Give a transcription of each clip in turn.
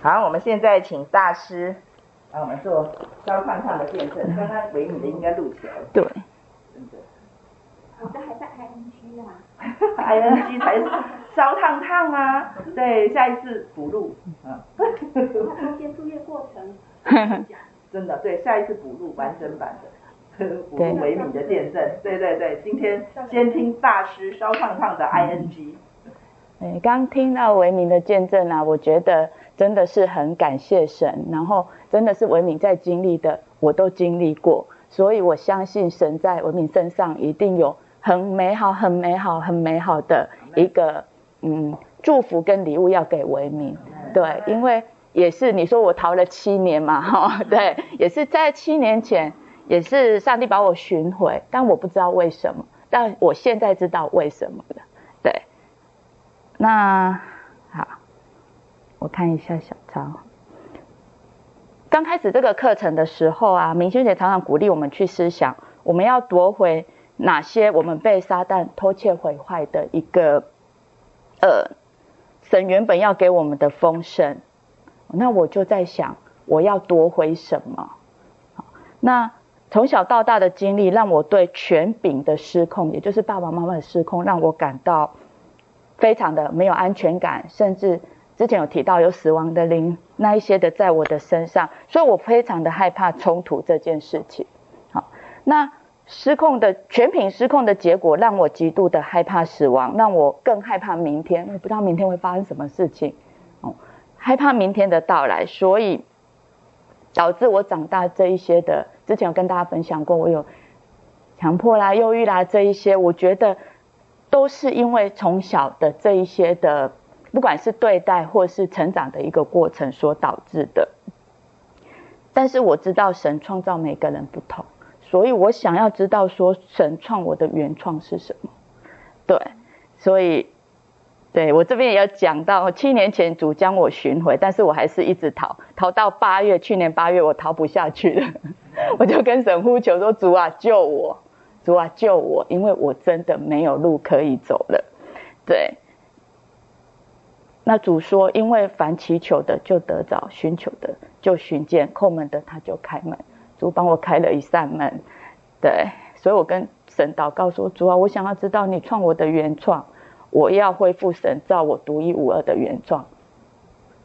好，我们现在请大师来我们做烧烫烫的见证。刚刚维米的应该录起来了。对。真的。我的还在 ING 啊。ING 才是烧烫烫啊。对，下一次补录。嗯。中间作业过程。真的，对，下一次补录完整版的，补录维米的见证。对对对，今天先听大师烧烫烫的 ING。哎，刚听到维明的见证啊，我觉得真的是很感谢神，然后真的是维明在经历的，我都经历过，所以我相信神在维明身上一定有很美好、很美好、很美好的一个嗯祝福跟礼物要给维明。对，因为也是你说我逃了七年嘛，哈，对，也是在七年前，也是上帝把我寻回，但我不知道为什么，但我现在知道为什么了。那好，我看一下小抄。刚开始这个课程的时候啊，明轩姐常常鼓励我们去思想，我们要夺回哪些我们被撒旦偷窃毁坏的一个，呃，神原本要给我们的丰盛。那我就在想，我要夺回什么？那从小到大的经历，让我对权柄的失控，也就是爸爸妈妈的失控，让我感到。非常的没有安全感，甚至之前有提到有死亡的灵那一些的在我的身上，所以我非常的害怕冲突这件事情。好，那失控的全品失控的结果，让我极度的害怕死亡，让我更害怕明天，我不知道明天会发生什么事情，哦，害怕明天的到来，所以导致我长大这一些的，之前有跟大家分享过，我有强迫啦、忧郁啦这一些，我觉得。都是因为从小的这一些的，不管是对待或是成长的一个过程所导致的。但是我知道神创造每个人不同，所以我想要知道说神创我的原创是什么。对，所以对我这边也要讲到，七年前主将我寻回，但是我还是一直逃，逃到八月，去年八月我逃不下去了，我就跟神呼求说：“主啊，救我。”主啊，救我！因为我真的没有路可以走了。对，那主说，因为凡祈求的就得着，寻求的就寻见，叩门的他就开门。主帮我开了一扇门。对，所以我跟神祷告说：主啊，我想要知道你创我的原创，我要恢复神造我独一无二的原创。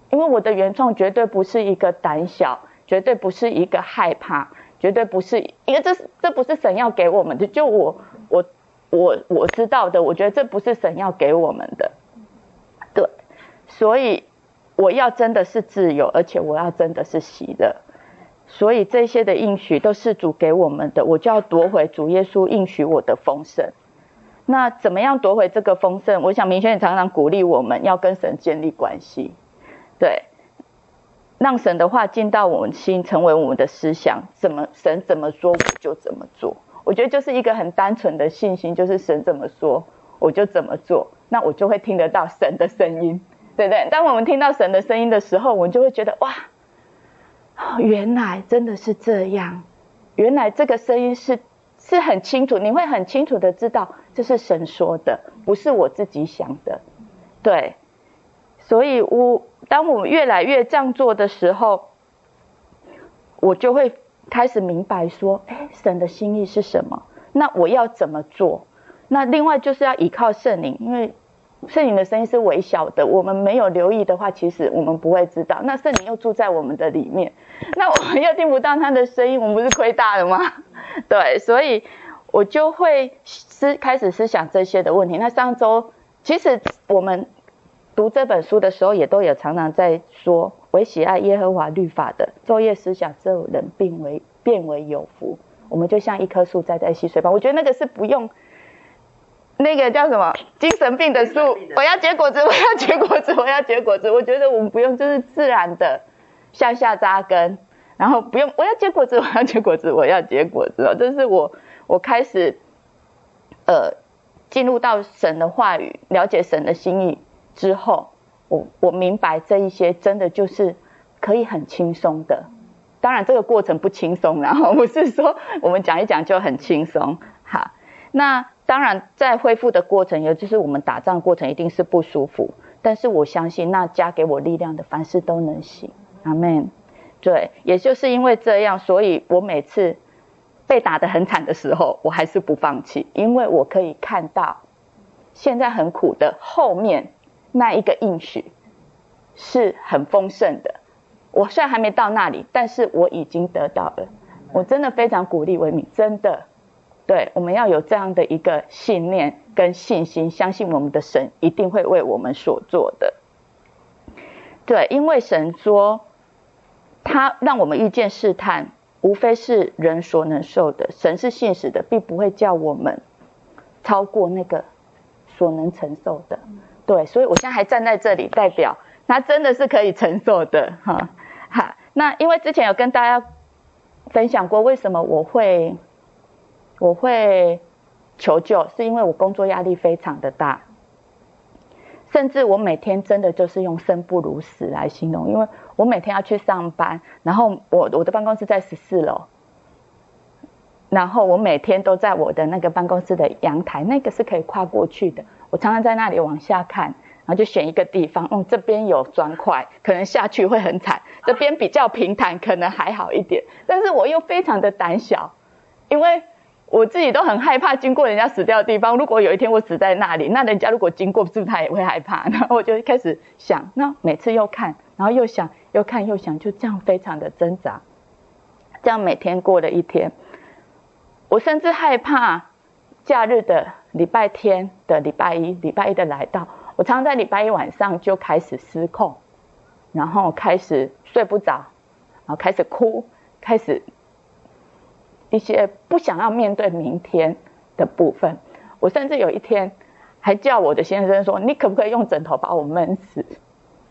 因为我的原创绝对不是一个胆小，绝对不是一个害怕。绝对不是，因为这是这不是神要给我们的。就我我我我知道的，我觉得这不是神要给我们的。对，所以我要真的是自由，而且我要真的是喜乐。所以这些的应许都是主给我们的，我就要夺回主耶稣应许我的丰盛。那怎么样夺回这个丰盛？我想明轩也常常鼓励我们要跟神建立关系。对。让神的话进到我们心，成为我们的思想。怎么神怎么说，我就怎么做。我觉得就是一个很单纯的信心，就是神怎么说，我就怎么做。那我就会听得到神的声音，对不对？当我们听到神的声音的时候，我们就会觉得哇，原来真的是这样。原来这个声音是是很清楚，你会很清楚的知道这是神说的，不是我自己想的。对，所以我。当我们越来越这样做的时候，我就会开始明白说：哎，神的心意是什么？那我要怎么做？那另外就是要依靠圣灵，因为圣灵的声音是微小的，我们没有留意的话，其实我们不会知道。那圣灵又住在我们的里面，那我们又听不到他的声音，我们不是亏大了吗？对，所以我就会思开始思想这些的问题。那上周其实我们。读这本书的时候，也都有常常在说：唯喜爱耶和华律法的，昼夜思想，这人并为变为有福。我们就像一棵树栽在溪水旁。我觉得那个是不用那个叫什么精神病的树。我要结果子，我要结果子，我要结果子。我觉得我们不用，就是自然的向下扎根，然后不用我要结果子，我要结果子，我要结果子。这是我我开始呃进入到神的话语，了解神的心意。之后，我我明白这一些真的就是可以很轻松的。当然，这个过程不轻松，然后不是说我们讲一讲就很轻松。好，那当然在恢复的过程，也就是我们打仗过程，一定是不舒服。但是我相信那加给我力量的，凡事都能行。阿门。对，也就是因为这样，所以我每次被打得很惨的时候，我还是不放弃，因为我可以看到现在很苦的后面那一个应许是很丰盛的。我虽然还没到那里，但是我已经得到了。我真的非常鼓励维敏，真的，对，我们要有这样的一个信念跟信心，相信我们的神一定会为我们所做的。对，因为神说。他让我们遇见试探，无非是人所能受的。神是信实的，并不会叫我们超过那个所能承受的。对，所以我现在还站在这里，代表他真的是可以承受的。哈，好，那因为之前有跟大家分享过，为什么我会我会求救，是因为我工作压力非常的大。甚至我每天真的就是用生不如死来形容，因为我每天要去上班，然后我我的办公室在十四楼，然后我每天都在我的那个办公室的阳台，那个是可以跨过去的，我常常在那里往下看，然后就选一个地方，嗯，这边有砖块，可能下去会很惨，这边比较平坦，可能还好一点，但是我又非常的胆小，因为。我自己都很害怕经过人家死掉的地方。如果有一天我死在那里，那人家如果经过，是不是他也会害怕？然后我就开始想，那每次又看，然后又想，又看又想，就这样非常的挣扎。这样每天过了一天，我甚至害怕假日的礼拜天的礼拜一，礼拜一的来到，我常常在礼拜一晚上就开始失控，然后开始睡不着，然后开始哭，开始。一些不想要面对明天的部分，我甚至有一天还叫我的先生说：“你可不可以用枕头把我闷死，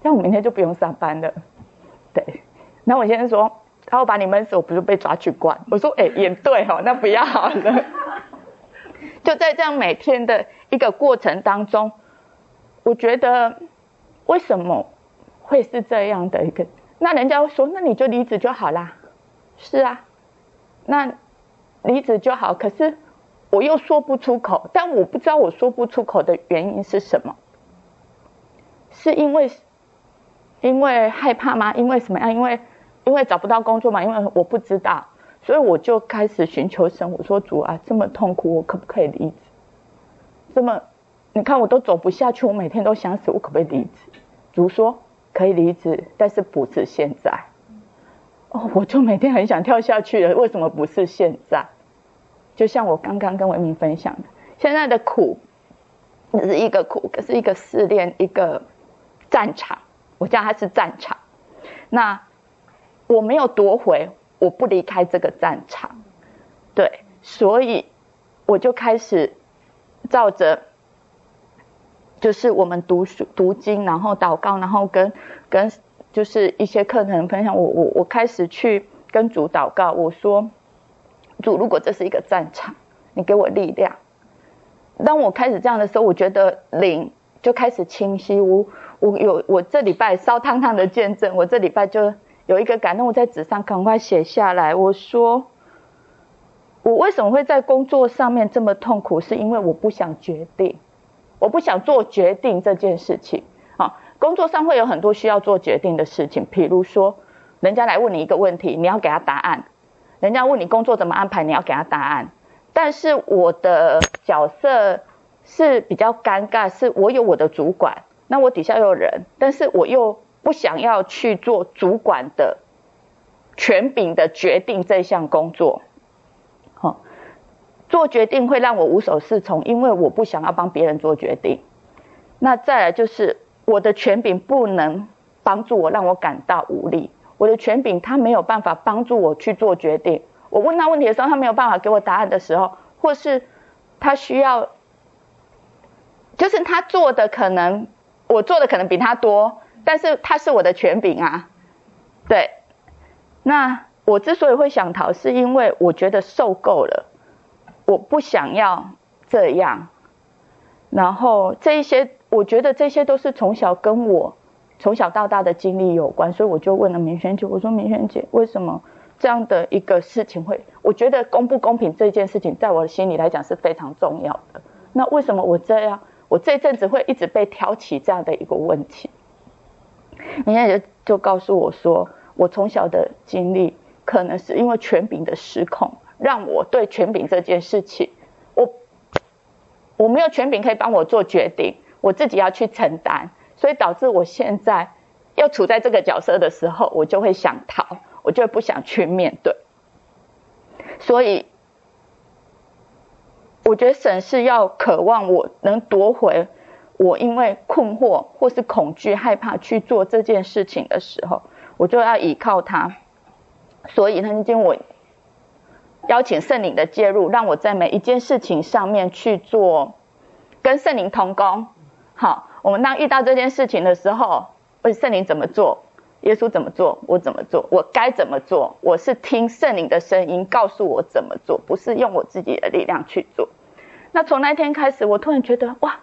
这样我明天就不用上班了。”对，然后我先生说：“然后把你闷死，我不是被抓去关？”我说：“哎，也对哦，那不要好了。”就在这样每天的一个过程当中，我觉得为什么会是这样的一个？那人家会说：“那你就离职就好啦。”是啊，那。离职就好，可是我又说不出口，但我不知道我说不出口的原因是什么？是因为因为害怕吗？因为什么样？因为因为找不到工作吗？因为我不知道，所以我就开始寻求神。我说主啊，这么痛苦，我可不可以离职？这么你看我都走不下去，我每天都想死，我可不可以离职？主说可以离职，但是不是现在。哦，我就每天很想跳下去了，为什么不是现在？就像我刚刚跟维明分享的，现在的苦，是一个苦，可是一个试炼，一个战场。我叫它是战场。那我没有夺回，我不离开这个战场。对，所以我就开始照着，就是我们读书、读经，然后祷告，然后跟跟。就是一些课程分享，我我我开始去跟主祷告，我说主，如果这是一个战场，你给我力量。当我开始这样的时候，我觉得灵就开始清晰。我我有我这礼拜烧烫烫的见证，我这礼拜就有一个感动，我在纸上赶快写下来。我说我为什么会在工作上面这么痛苦？是因为我不想决定，我不想做决定这件事情。工作上会有很多需要做决定的事情，比如说，人家来问你一个问题，你要给他答案；人家问你工作怎么安排，你要给他答案。但是我的角色是比较尴尬，是我有我的主管，那我底下有人，但是我又不想要去做主管的权柄的决定这项工作。好，做决定会让我无所适从，因为我不想要帮别人做决定。那再来就是。我的权柄不能帮助我，让我感到无力。我的权柄他没有办法帮助我去做决定。我问他问题的时候，他没有办法给我答案的时候，或是他需要，就是他做的可能我做的可能比他多，但是他是我的权柄啊。对，那我之所以会想逃，是因为我觉得受够了，我不想要这样。然后这一些。我觉得这些都是从小跟我从小到大的经历有关，所以我就问了明轩姐，我说明轩姐，为什么这样的一个事情会？我觉得公不公平这件事情，在我的心里来讲是非常重要的。那为什么我这样？我这阵子会一直被挑起这样的一个问题。人家就就告诉我说，我从小的经历可能是因为权柄的失控，让我对权柄这件事情，我我没有权柄可以帮我做决定，我自己要去承担，所以导致我现在要处在这个角色的时候，我就会想逃，我就不想去面对。所以，我觉得神是要渴望我能夺回。我因为困惑或是恐惧、害怕去做这件事情的时候，我就要依靠他。所以，曾经我邀请圣灵的介入，让我在每一件事情上面去做跟圣灵同工。好，我们当遇到这件事情的时候，问圣灵怎么做，耶稣怎么做，我怎么做，我该怎么做？我是听圣灵的声音告诉我怎么做，不是用我自己的力量去做。那从那天开始，我突然觉得哇！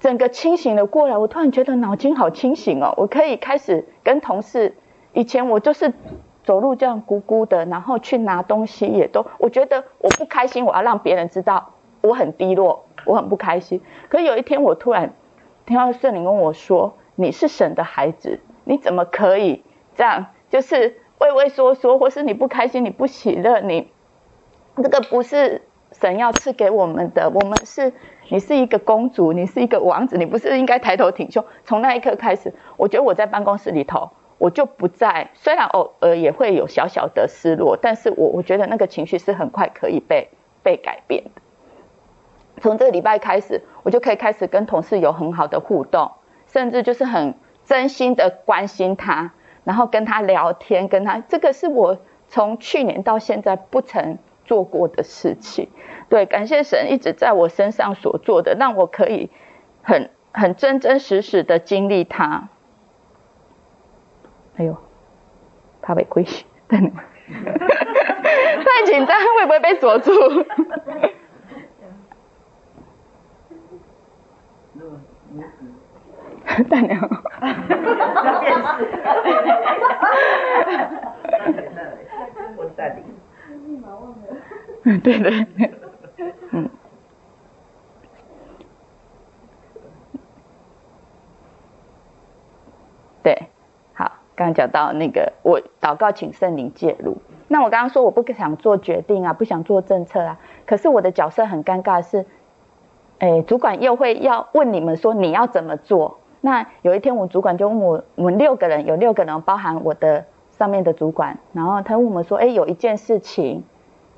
整个清醒了过来，我突然觉得脑筋好清醒哦！我可以开始跟同事，以前我就是走路这样咕咕的，然后去拿东西也都，我觉得我不开心，我要让别人知道我很低落，我很不开心。可有一天我突然听到圣灵跟我说：“你是神的孩子，你怎么可以这样？就是畏畏缩缩，或是你不开心，你不喜乐，你这个不是。”神要赐给我们的，我们是，你是一个公主，你是一个王子，你不是应该抬头挺胸？从那一刻开始，我觉得我在办公室里头，我就不再，虽然偶尔也会有小小的失落，但是我我觉得那个情绪是很快可以被被改变的。从这个礼拜开始，我就可以开始跟同事有很好的互动，甚至就是很真心的关心他，然后跟他聊天，跟他，这个是我从去年到现在不曾。做过的事情，对，感谢神一直在我身上所做的，让我可以很很真真实实的经历它。哎呦，怕被亏，太紧张会不会被锁住？大娘，我带你。嗯，对对对，嗯，对，好，刚刚讲到那个，我祷告请圣灵介入。那我刚刚说我不想做决定啊，不想做政策啊，可是我的角色很尴尬，是，哎，主管又会要问你们说你要怎么做？那有一天我主管就问我，我们六个人有六个人，包含我的上面的主管，然后他问我们说，哎，有一件事情。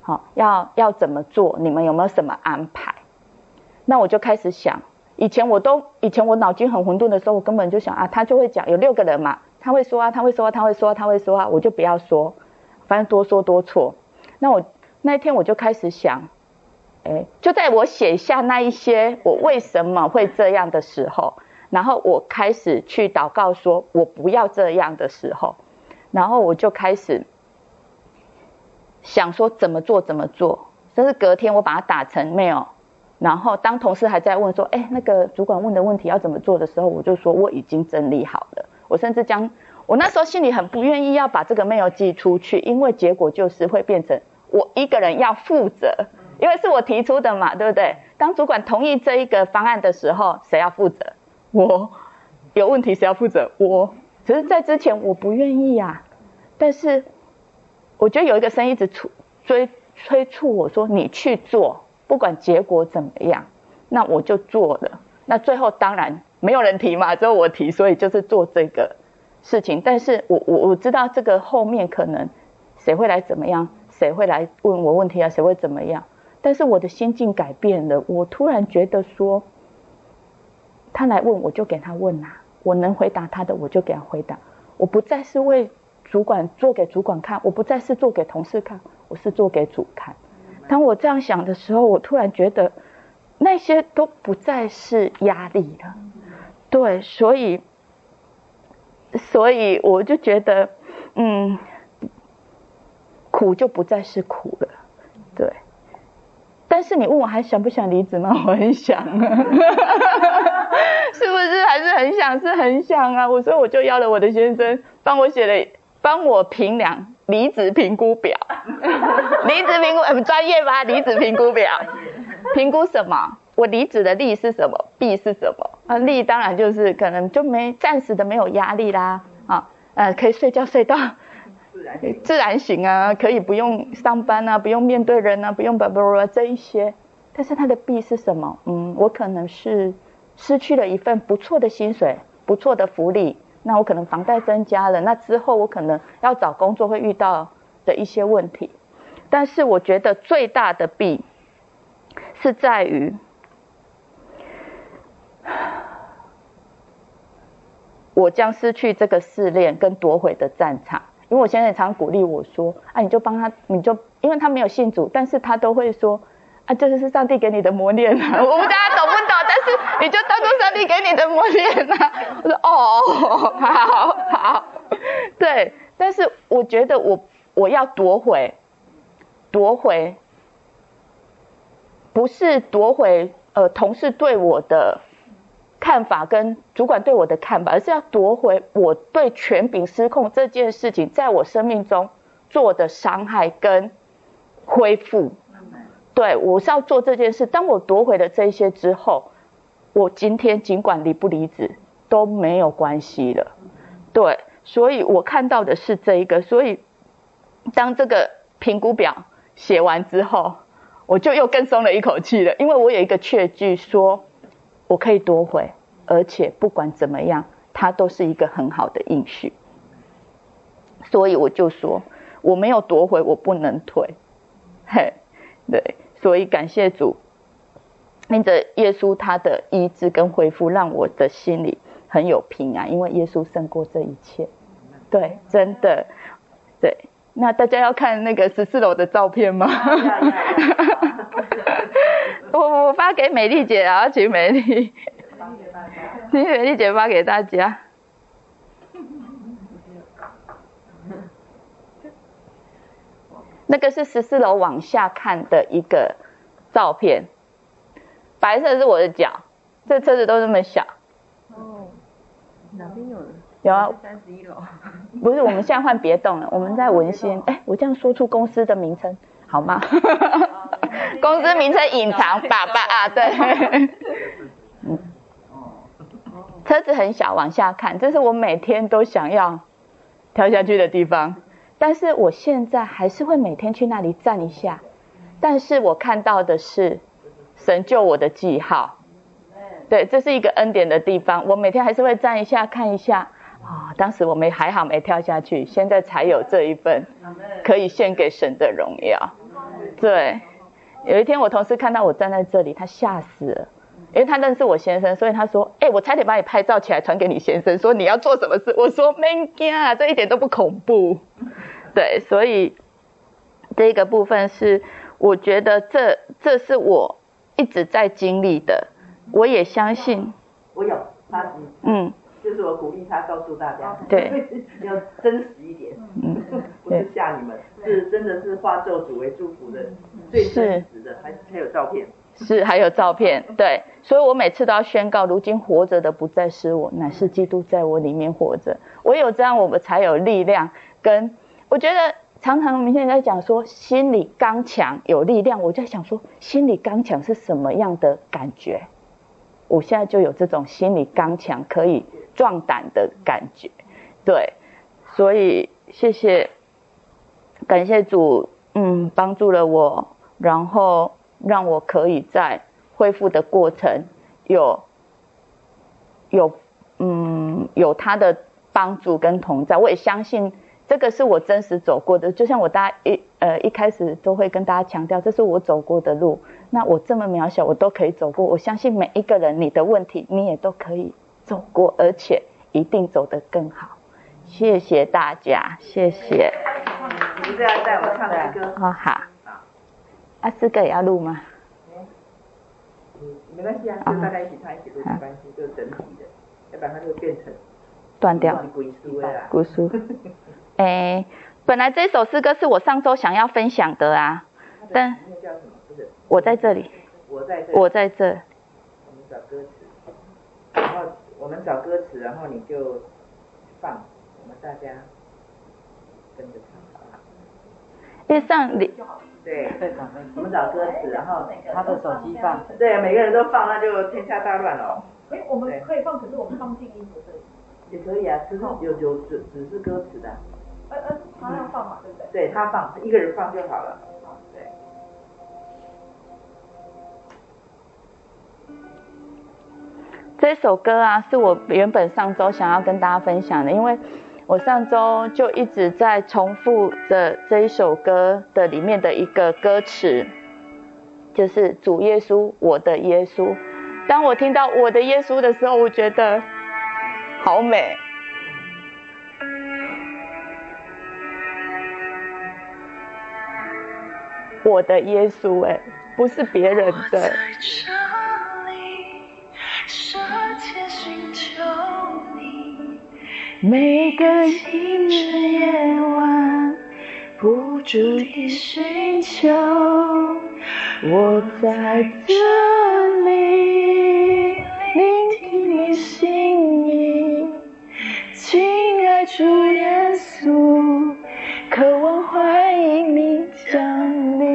好，要要怎么做？你们有没有什么安排？那我就开始想，以前我都以前我脑筋很混沌的时候，我根本就想啊，他就会讲，有六个人嘛，他会说啊，他会说啊，他会说啊，他会说啊，我就不要说，反正多说多错。那我那一天我就开始想，哎，就在我写下那一些我为什么会这样的时候，然后我开始去祷告说，我不要这样的时候，然后我就开始。想说怎么做怎么做，但是隔天我把它打成 mail，然后当同事还在问说，哎，那个主管问的问题要怎么做的时候，我就说我已经整理好了。我甚至将我那时候心里很不愿意要把这个 mail 寄出去，因为结果就是会变成我一个人要负责，因为是我提出的嘛，对不对？当主管同意这一个方案的时候，谁要负责？我有问题谁要负责？我。只是在之前我不愿意呀，但是。我觉得有一个声音一直催催促我说：“你去做，不管结果怎么样，那我就做了。那最后当然没有人提嘛，只有我提，所以就是做这个事情。但是我我我知道这个后面可能谁会来怎么样，谁会来问我问题啊，谁会怎么样？但是我的心境改变了，我突然觉得说，他来问我就给他问啊，我能回答他的我就给他回答，我不再是为。”主管做给主管看，我不再是做给同事看，我是做给主看。当我这样想的时候，我突然觉得那些都不再是压力了。对，所以，所以我就觉得，嗯，苦就不再是苦了。对。但是你问我还想不想离职吗？我很想啊，是不是还是很想？是很想啊。我所以我就邀了我的先生帮我写了。帮我评量离子评估表，离子评估很专业吧？离子评估表，评估什么？我离子的利是什么？弊是什么？啊，利当然就是可能就没暂时的没有压力啦，啊，呃，可以睡觉睡到自然自然醒啊，可以不用上班啊，不用面对人啊，不用叭叭叭这一些。但是它的弊是什么？嗯，我可能是失去了一份不错的薪水，不错的福利。那我可能房贷增加了，那之后我可能要找工作会遇到的一些问题。但是我觉得最大的弊是在于，我将失去这个试炼跟夺回的战场。因为我现在常鼓励我说：“啊，你就帮他，你就因为他没有信主，但是他都会说。”啊，这就是上帝给你的磨练啊！我不知道大家懂不懂，但是你就当做上帝给你的磨练啊。我说哦，好好，对，但是我觉得我我要夺回，夺回，不是夺回呃同事对我的看法跟主管对我的看法，而是要夺回我对权柄失控这件事情在我生命中做的伤害跟恢复。对，我是要做这件事。当我夺回了这些之后，我今天尽管离不离职都没有关系了。对，所以我看到的是这一个。所以当这个评估表写完之后，我就又更松了一口气了，因为我有一个确据说，我可以夺回，而且不管怎么样，它都是一个很好的应许。所以我就说，我没有夺回，我不能退。嘿，对。所以感谢主，因着耶稣他的医治跟恢复，让我的心里很有平安，因为耶稣胜过这一切。对，真的，对。那大家要看那个十四楼的照片吗？我我发给美丽姐啊，请美丽，请美丽姐发给大家。那个是十四楼往下看的一个照片，白色是我的脚，这车子都那么小。哦，哪边有人？有啊，三十一楼。不是，我们现在换别栋了，我们在文心。哎，我这样说出公司的名称好吗？公司名称隐藏，爸爸啊，对。嗯。车子很小，往下看，这是我每天都想要跳下去的地方。但是我现在还是会每天去那里站一下，但是我看到的是神救我的记号，对，这是一个恩典的地方。我每天还是会站一下看一下啊、哦，当时我没还好没跳下去，现在才有这一份可以献给神的荣耀。对，有一天我同事看到我站在这里，他吓死了，因为他认识我先生，所以他说：“哎，我差点把你拍照起来传给你先生，说你要做什么事。”我说：“没惊，这一点都不恐怖。”对，所以这个部分是我觉得这这是我一直在经历的，我也相信。我有他，嗯，就是我鼓励他告诉大家，对，要真实一点，嗯，不是吓你们，是真的是化咒主为祝福的，最真实的，还还有照片，是还有照片，对，所以我每次都要宣告，如今活着的不再是我，乃是基督在我里面活着，唯有这样，我们才有力量跟。我觉得常常我们现在在讲说心里刚强有力量，我就在想说心里刚强是什么样的感觉？我现在就有这种心理刚强可以壮胆的感觉，对，所以谢谢，感谢主，嗯，帮助了我，然后让我可以在恢复的过程有有嗯有他的帮助跟同在，我也相信。这个是我真实走过的，就像我大家一呃一开始都会跟大家强调，这是我走过的路。那我这么渺小，我都可以走过。我相信每一个人，你的问题你也都可以走过，而且一定走得更好。谢谢大家，谢谢。你不要带我唱的歌？好好。啊，诗歌也要录吗？嗯，没关系啊，就大家一起唱一起录，没关系，就是整体的，要不然它就变成断掉。古书。哎，本来这首诗歌是我上周想要分享的啊，但我在这里，我在这，我在这。我们找歌词，然后我们找歌词，然后你就放，我们大家跟着唱好。列上你。对，我们找歌词，然后他的手机放。对，每个人都放，那就天下大乱了。哎，我们可以放，可是我们放静音不对。也可以啊，之后有有只只是歌词的。呃呃，他要放嘛，对不对？对他放，一个人放就好了。对。这首歌啊，是我原本上周想要跟大家分享的，因为我上周就一直在重复着这一首歌的里面的一个歌词，就是主耶稣，我的耶稣。当我听到我的耶稣的时候，我觉得好美。我的耶稣，哎，不是别人的。每个清晨夜晚，不住地寻求，我在这里聆听你心意，亲爱主耶稣，渴望欢迎你降临，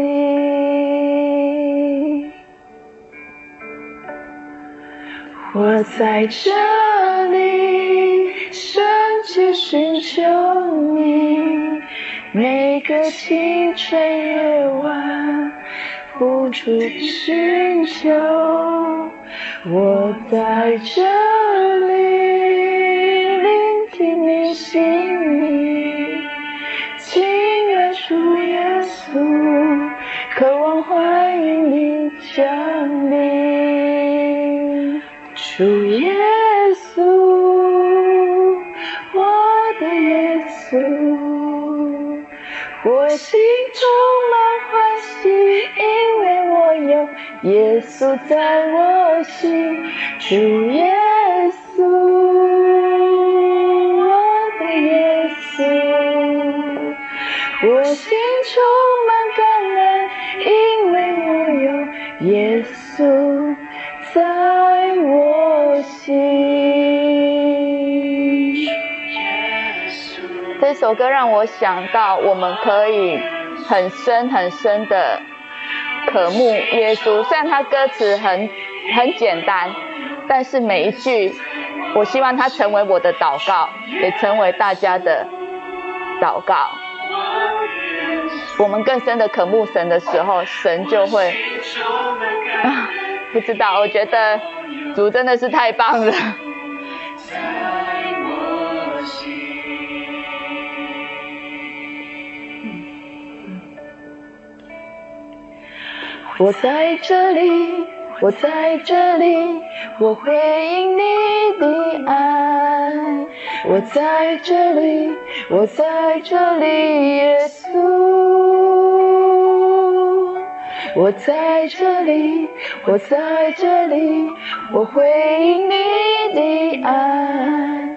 我在这里。去寻求你，每个清晨夜晚，付出寻求，我在这里聆听你心意，亲爱主耶稣，渴望欢迎你降临，主耶稣我心充满欢喜，因为我有耶稣在我心。主耶稣，我的耶稣。我心充满感恩，因为我有耶稣在我心。首歌让我想到，我们可以很深很深的渴慕耶稣。虽然他歌词很很简单，但是每一句，我希望它成为我的祷告，也成为大家的祷告。我们更深的渴慕神的时候，神就会啊，不知道，我觉得主真的是太棒了。我在这里，我在这里，我回应你的爱。我在这里，我在这里，耶稣。我在这里，我在这里，我回应你的爱。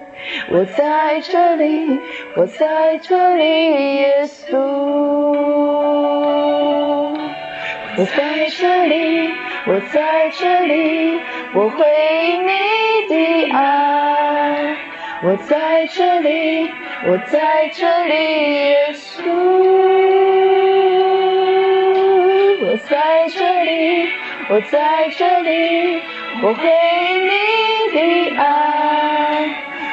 我在这里，我在这里，耶稣。我在这里，我在这里，我回应你的爱。我在这里，我在这里，耶稣。我在这里，我在这里，我回应你的爱。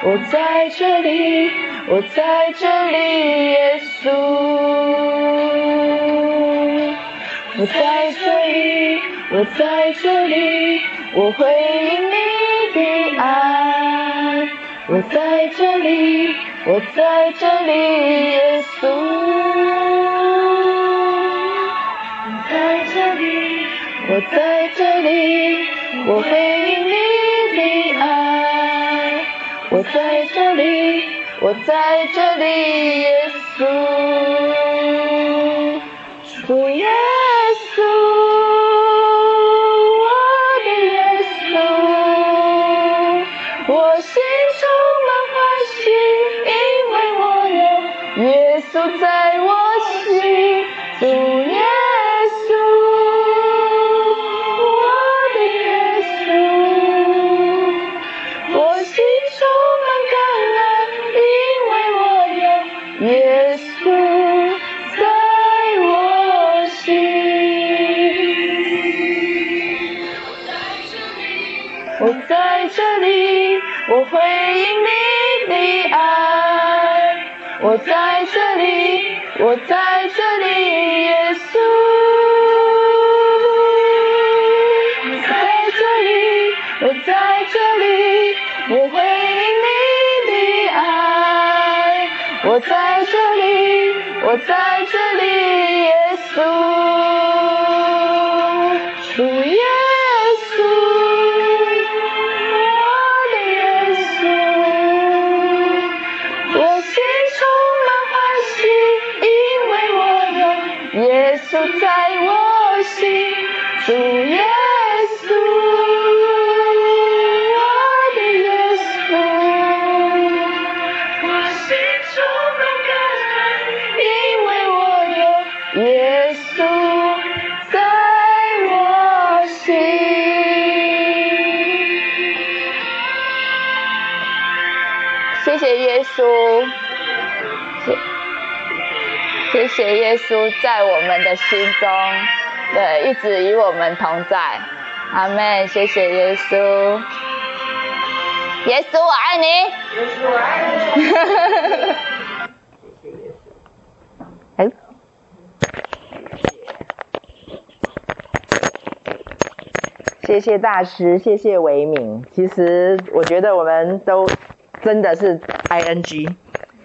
我在这里，我在这里，耶稣。我在这里，我在这里，我回应你的爱。我在这里，我在这里，耶稣。我在这里，我在这里，我回应你的爱。我在这里，我在这里，耶稣。主耶谢谢耶稣在我们的心中，对，一直与我们同在。阿门。谢谢耶稣，耶稣我爱你。耶稣我爱你。谢谢耶稣。哎。谢谢大师，谢谢维敏。其实我觉得我们都真的是 ing，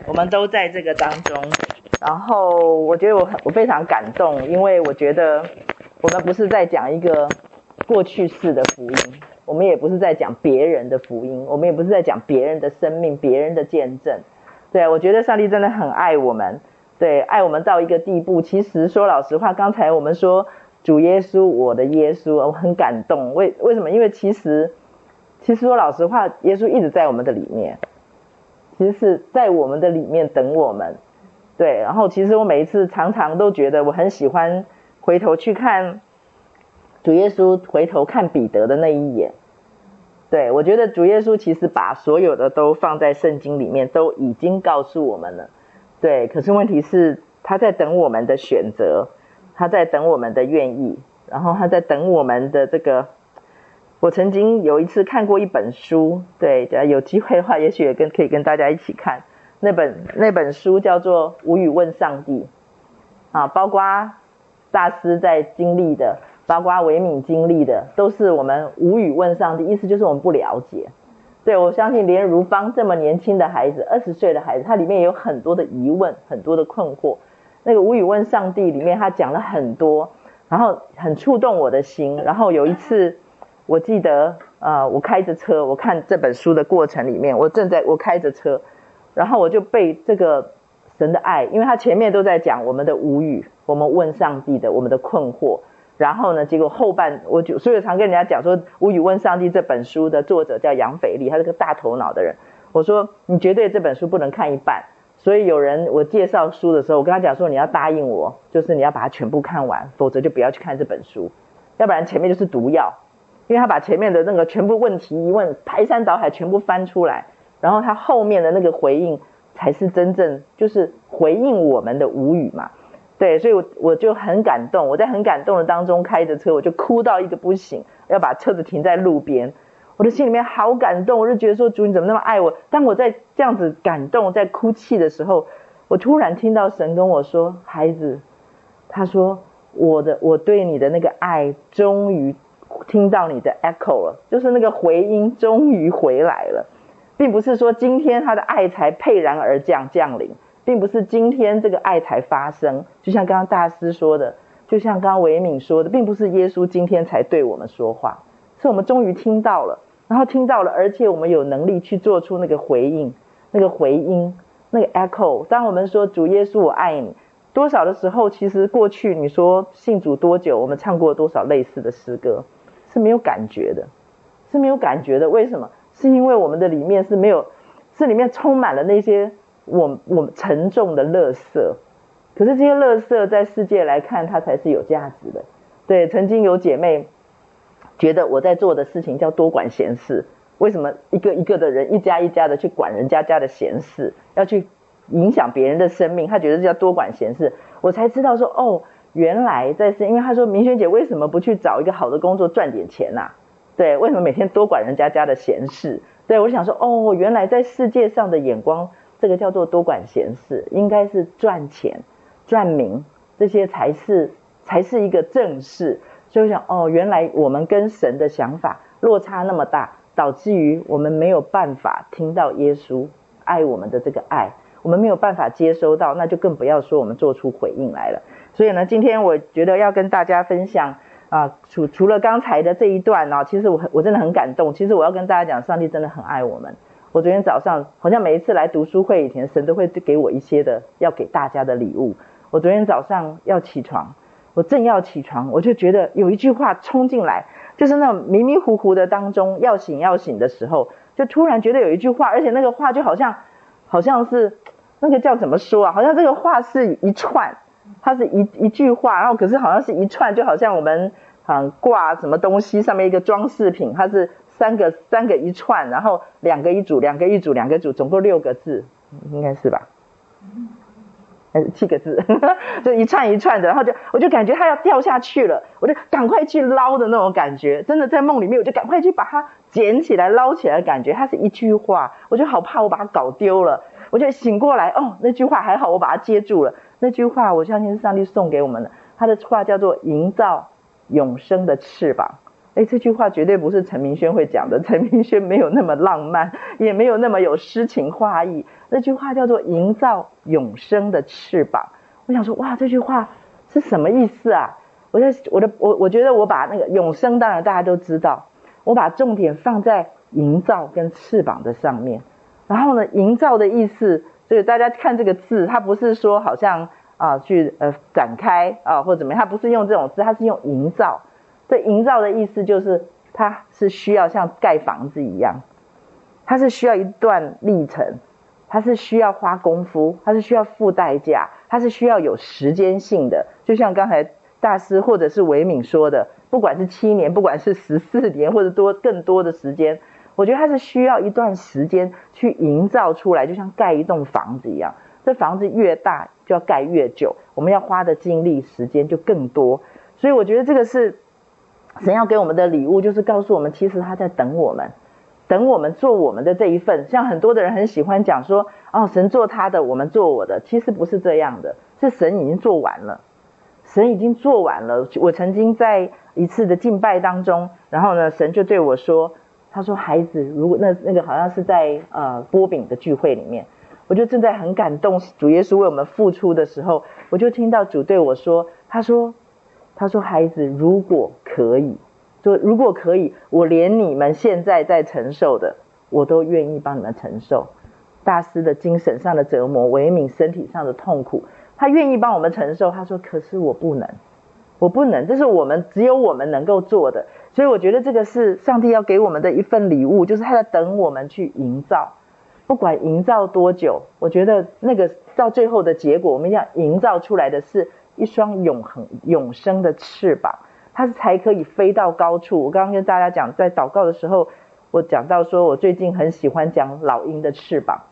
我们都在这个当中。然后我觉得我很我非常感动，因为我觉得我们不是在讲一个过去式的福音，我们也不是在讲别人的福音，我们也不是在讲别人的生命、别人的见证。对，我觉得上帝真的很爱我们，对，爱我们到一个地步。其实说老实话，刚才我们说主耶稣，我的耶稣，我很感动。为为什么？因为其实其实说老实话，耶稣一直在我们的里面，其实是在我们的里面等我们。对，然后其实我每一次常常都觉得我很喜欢回头去看主耶稣回头看彼得的那一眼。对，我觉得主耶稣其实把所有的都放在圣经里面，都已经告诉我们了。对，可是问题是他在等我们的选择，他在等我们的愿意，然后他在等我们的这个。我曾经有一次看过一本书，对，有机会的话，也许也跟可以跟大家一起看。那本那本书叫做《无语问上帝》，啊，包括大师在经历的，包括维敏经历的，都是我们无语问上帝。意思就是我们不了解。对，我相信连如芳这么年轻的孩子，二十岁的孩子，他里面有很多的疑问，很多的困惑。那个《无语问上帝》里面他讲了很多，然后很触动我的心。然后有一次，我记得，呃，我开着车，我看这本书的过程里面，我正在我开着车。然后我就被这个神的爱，因为他前面都在讲我们的无语，我们问上帝的我们的困惑。然后呢，结果后半我就所以常跟人家讲说，《无语问上帝》这本书的作者叫杨斐力，他是个大头脑的人。我说你绝对这本书不能看一半。所以有人我介绍书的时候，我跟他讲说，你要答应我，就是你要把它全部看完，否则就不要去看这本书，要不然前面就是毒药。因为他把前面的那个全部问题疑问排山倒海全部翻出来。然后他后面的那个回应才是真正就是回应我们的无语嘛，对，所以我我就很感动，我在很感动的当中开着车，我就哭到一个不行，要把车子停在路边，我的心里面好感动，我就觉得说主你怎么那么爱我？当我在这样子感动在哭泣的时候，我突然听到神跟我说，孩子，他说我的我对你的那个爱终于听到你的 echo 了，就是那个回音终于回来了。并不是说今天他的爱才沛然而降降临，并不是今天这个爱才发生，就像刚刚大师说的，就像刚刚维敏说的，并不是耶稣今天才对我们说话，是我们终于听到了，然后听到了，而且我们有能力去做出那个回应，那个回音，那个 echo。当我们说主耶稣我爱你，多少的时候，其实过去你说信主多久，我们唱过多少类似的诗歌，是没有感觉的，是没有感觉的，为什么？是因为我们的里面是没有，是里面充满了那些我我们沉重的垃圾，可是这些垃圾在世界来看，它才是有价值的。对，曾经有姐妹觉得我在做的事情叫多管闲事，为什么一个一个的人一家一家的去管人家家的闲事，要去影响别人的生命？她觉得这叫多管闲事。我才知道说，哦，原来在是因为她说明轩姐为什么不去找一个好的工作赚点钱啊？对，为什么每天多管人家家的闲事？对，我想说，哦，原来在世界上的眼光这个叫做多管闲事，应该是赚钱、赚名，这些才是才是一个正事。所以我想，哦，原来我们跟神的想法落差那么大，导致于我们没有办法听到耶稣爱我们的这个爱，我们没有办法接收到，那就更不要说我们做出回应来了。所以呢，今天我觉得要跟大家分享啊，除除了刚才的这一段呢，其实我很我真的很感动。其实我要跟大家讲，上帝真的很爱我们。我昨天早上好像每一次来读书会以前，神都会给我一些的要给大家的礼物。我昨天早上要起床。我正要起床，我就觉得有一句话冲进来，就是那种迷迷糊糊的当中要醒要醒的时候，就突然觉得有一句话，而且那个话就好像好像是那个叫怎么说啊？好像这个话是一串，它是一一句话，然后可是好像是一串，就好像我们嗯挂什么东西上面一个装饰品，它是三个三个一串，然后两个一组，两个一组，两个组，总共六个字，应该是吧？还是七个字，就一串一串的，然后就我就感觉它要掉下去了，我就赶快去捞的那种感觉，真的在梦里面，我就赶快去把它捡起来捞起来的感觉，它是一句话，我就好怕我把它搞丢了，我就醒过来，哦，那句话还好，我把它接住了，那句话我相信是上帝送给我们的，他的话叫做营造永生的翅膀。哎，这句话绝对不是陈明轩会讲的。陈明轩没有那么浪漫，也没有那么有诗情画意。那句话叫做“营造永生的翅膀”。我想说，哇，这句话是什么意思啊？我在我的我我觉得我把那个永生，当然大家都知道，我把重点放在营造跟翅膀的上面。然后呢，营造的意思，所以大家看这个字，它不是说好像啊去呃展开啊或怎么样，它不是用这种字，它是用营造。这营造的意思就是，它是需要像盖房子一样，它是需要一段历程，它是需要花功夫，它是需要付代价，它是需要有时间性的。就像刚才大师或者是维敏说的，不管是七年，不管是十四年，或者多更多的时间，我觉得它是需要一段时间去营造出来，就像盖一栋房子一样。这房子越大，就要盖越久，我们要花的精力时间就更多。所以我觉得这个是。神要给我们的礼物，就是告诉我们，其实他在等我们，等我们做我们的这一份。像很多的人很喜欢讲说，哦，神做他的，我们做我的，其实不是这样的，是神已经做完了，神已经做完了。我曾经在一次的敬拜当中，然后呢，神就对我说，他说，孩子，如果那那个好像是在呃波饼的聚会里面，我就正在很感动，主耶稣为我们付出的时候，我就听到主对我说，他说。他说：“孩子，如果可以，就如果可以，我连你们现在在承受的，我都愿意帮你们承受。大师的精神上的折磨，维敏身体上的痛苦，他愿意帮我们承受。他说：可是我不能，我不能，这是我们只有我们能够做的。所以我觉得这个是上帝要给我们的一份礼物，就是他在等我们去营造，不管营造多久，我觉得那个到最后的结果，我们要营造出来的是。”一双永恒永生的翅膀，它是才可以飞到高处。我刚刚跟大家讲，在祷告的时候，我讲到说，我最近很喜欢讲老鹰的翅膀。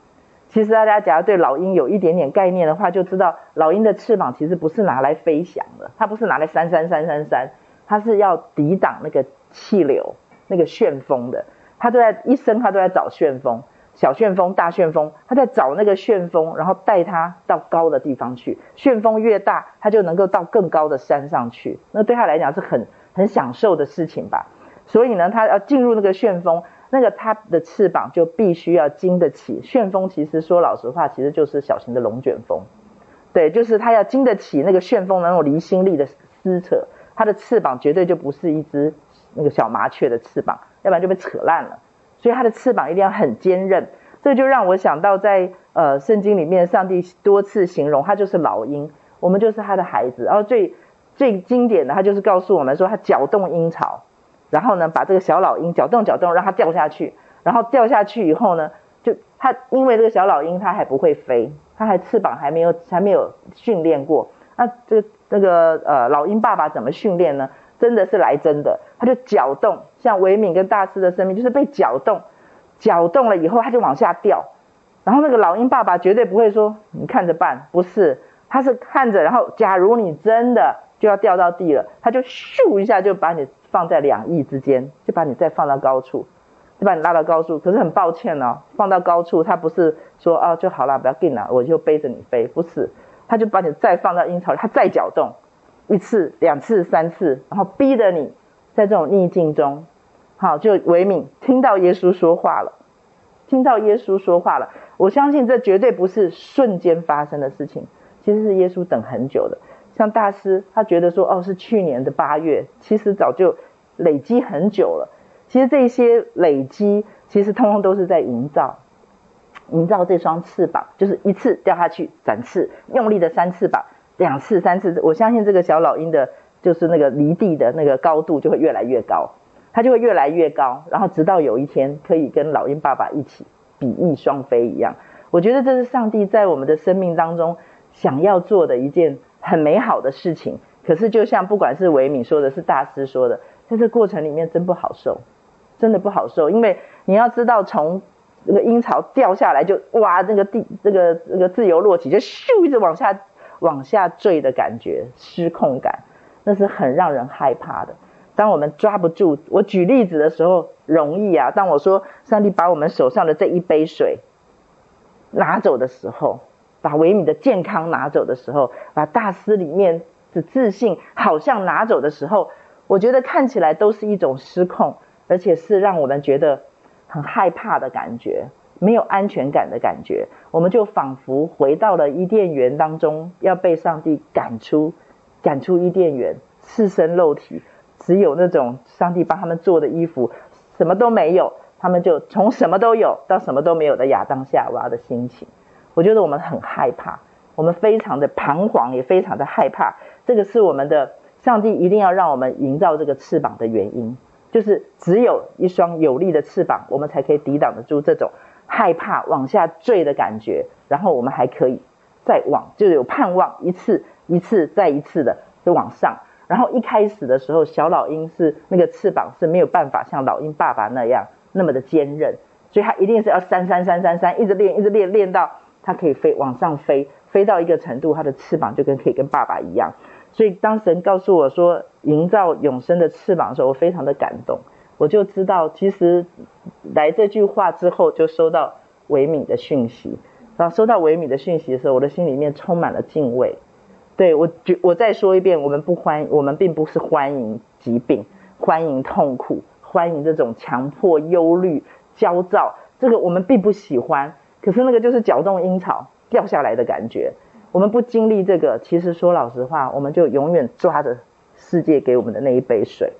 其实大家假如对老鹰有一点点概念的话，就知道老鹰的翅膀其实不是拿来飞翔的，它不是拿来扇扇扇扇扇，它是要抵挡那个气流、那个旋风的。它都在一生，它都在找旋风。小旋风、大旋风，他在找那个旋风，然后带他到高的地方去。旋风越大，他就能够到更高的山上去。那对他来讲是很很享受的事情吧。所以呢，他要进入那个旋风，那个他的翅膀就必须要经得起旋风。其实说老实话，其实就是小型的龙卷风。对，就是他要经得起那个旋风那种离心力的撕扯，它的翅膀绝对就不是一只那个小麻雀的翅膀，要不然就被扯烂了。所以它的翅膀一定要很坚韧，这就让我想到在呃圣经里面，上帝多次形容他就是老鹰，我们就是他的孩子。然后最最经典的，他就是告诉我们说，他搅动鹰巢，然后呢把这个小老鹰搅动搅动，让它掉下去，然后掉下去以后呢，就他因为这个小老鹰它还不会飞，它还翅膀还没有还没有训练过，那这那个呃老鹰爸爸怎么训练呢？真的是来真的，他就搅动，像维敏跟大师的生命就是被搅动，搅动了以后他就往下掉，然后那个老鹰爸爸绝对不会说你看着办，不是，他是看着，然后假如你真的就要掉到地了，他就咻一下就把你放在两翼之间，就把你再放到高处，就把你拉到高处。可是很抱歉哦，放到高处，他不是说哦就好了，不要紧了，我就背着你飞，不是，他就把你再放到阴槽里，他再搅动一次、两次、三次，然后逼着你在这种逆境中，好，就维敏听到耶稣说话了，听到耶稣说话了。我相信这绝对不是瞬间发生的事情，其实是耶稣等很久的。像大师，他觉得说哦是去年的八月，其实早就累积很久了。其实这些累积，其实通通都是在营造，营造这双翅膀，就是一次掉下去展翅，用力的三翅膀，两次、三次，我相信这个小老鹰的，就是那个离地的那个高度就会越来越高，它就会越来越高，然后直到有一天可以跟老鹰爸爸一起比翼双飞一样。我觉得这是上帝在我们的生命当中想要做的一件。很美好的事情，可是就像不管是维敏说的，是大师说的，在这过程里面真不好受，真的不好受，因为你要知道，从那个阴槽掉下来就哇，那个地这个那个自由落体就咻一直往下往下坠的感觉，失控感，那是很让人害怕的。当我们抓不住，我举例子的时候容易啊，当我说上帝把我们手上的这一杯水拿走的时候。把维米的健康拿走的时候，把大师里面的自信好像拿走的时候，我觉得看起来都是一种失控，而且是让我们觉得很害怕的感觉，没有安全感的感觉。我们就仿佛回到了伊甸园当中，要被上帝赶出，赶出伊甸园，赤身露体，只有那种上帝帮他们做的衣服，什么都没有，他们就从什么都有到什么都没有的亚当夏娃的心情。我觉得我们很害怕，我们非常的彷徨，也非常的害怕。这个是我们的上帝一定要让我们营造这个翅膀的原因，就是只有一双有力的翅膀，我们才可以抵挡得住这种害怕往下坠的感觉。然后我们还可以再往，就有盼望，一次一次再一次的就往上。然后一开始的时候，小老鹰是那个翅膀是没有办法像老鹰爸爸那样那么的坚韧，所以它一定是要扇扇扇扇扇，一直练，一直练，练到。它可以飞往上飞，飞到一个程度，它的翅膀就跟可以跟爸爸一样。所以当神告诉我说营造永生的翅膀的时候，我非常的感动。我就知道，其实来这句话之后，就收到维敏的讯息。然后收到维敏的讯息的时候，我的心里面充满了敬畏。对，我，我再说一遍，我们不欢，我们并不是欢迎疾病，欢迎痛苦，欢迎这种强迫、忧虑、焦躁，这个我们并不喜欢。可是那个就是搅动阴草掉下来的感觉。我们不经历这个，其实说老实话，我们就永远抓着世界给我们的那一杯水。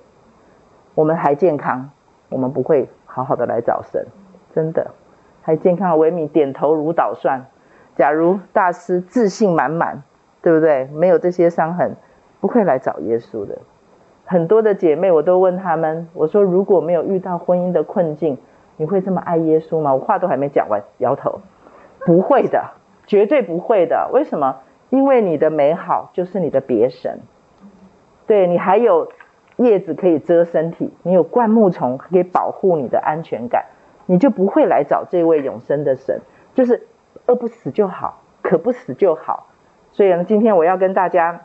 我们还健康，我们不会好好的来找神，真的还健康。维米点头如捣蒜。假如大师自信满满，对不对？没有这些伤痕，不会来找耶稣的。很多的姐妹，我都问他们，我说如果没有遇到婚姻的困境。你会这么爱耶稣吗？我话都还没讲完，摇头，不会的，绝对不会的。为什么？因为你的美好就是你的别神，对，你还有叶子可以遮身体，你有灌木丛可以保护你的安全感，你就不会来找这位永生的神，就是饿不死就好，渴不死就好。所以呢，今天我要跟大家，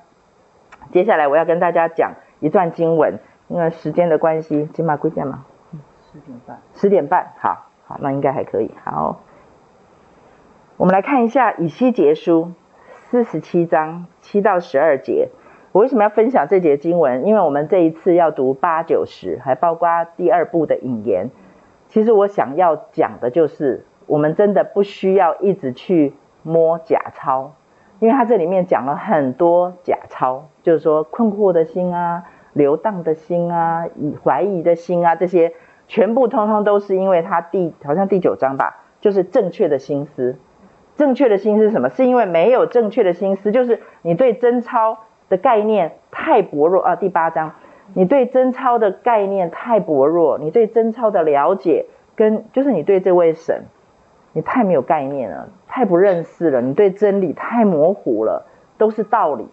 接下来我要跟大家讲一段经文，因为时间的关系，起码归点嘛。十点半，十点半，好好，那应该还可以。好，我们来看一下以西结书四十七章七到十二节。我为什么要分享这节经文？因为我们这一次要读八九十，还包括第二部的引言。其实我想要讲的就是，我们真的不需要一直去摸假钞，因为它这里面讲了很多假钞，就是说困惑的心啊，流荡的心啊，怀疑的心啊，这些。全部通通都是因为他第好像第九章吧，就是正确的心思。正确的心思是什么？是因为没有正确的心思，就是你对真钞的概念太薄弱啊。第八章，你对真钞的概念太薄弱，你对真钞的了解跟就是你对这位神，你太没有概念了，太不认识了，你对真理太模糊了，都是道理，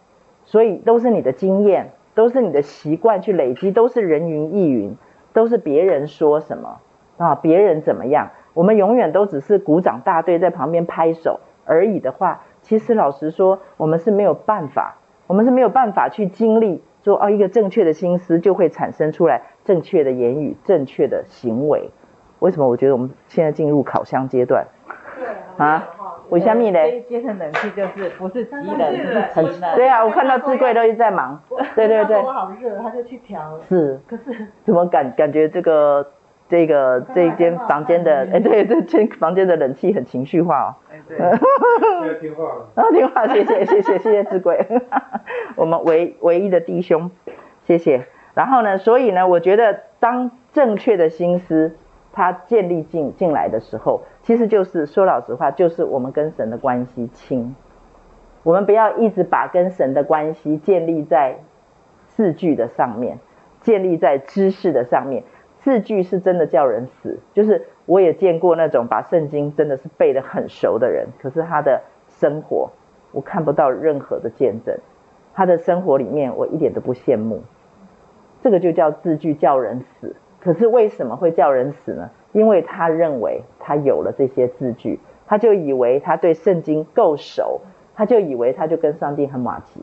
所以都是你的经验，都是你的习惯去累积，都是人云亦云。都是别人说什么啊，别人怎么样，我们永远都只是鼓掌大队在旁边拍手而已的话，其实老实说，我们是没有办法，我们是没有办法去经历说哦，一个正确的心思就会产生出来正确的言语、正确的行为。为什么我觉得我们现在进入烤箱阶段？对啊。为什么呢？节省冷气就是不是急冷，是很对啊，我看到志贵都一直在忙。对对对。我好热，他就去调。是。可是怎么感感觉这个这个这一间房间的哎对这间房间的冷气很情绪化哦。哎对。听话了。啊听话，谢谢谢谢谢谢志贵，我们唯唯一的弟兄，谢谢。然后呢，所以呢，我觉得当正确的心思它建立进进来的时候。其实就是说老实话，就是我们跟神的关系亲。我们不要一直把跟神的关系建立在字句的上面，建立在知识的上面。字句是真的叫人死。就是我也见过那种把圣经真的是背得很熟的人，可是他的生活我看不到任何的见证。他的生活里面我一点都不羡慕。这个就叫字句叫人死。可是为什么会叫人死呢？因为他认为他有了这些字句，他就以为他对圣经够熟，他就以为他就跟上帝很马吉。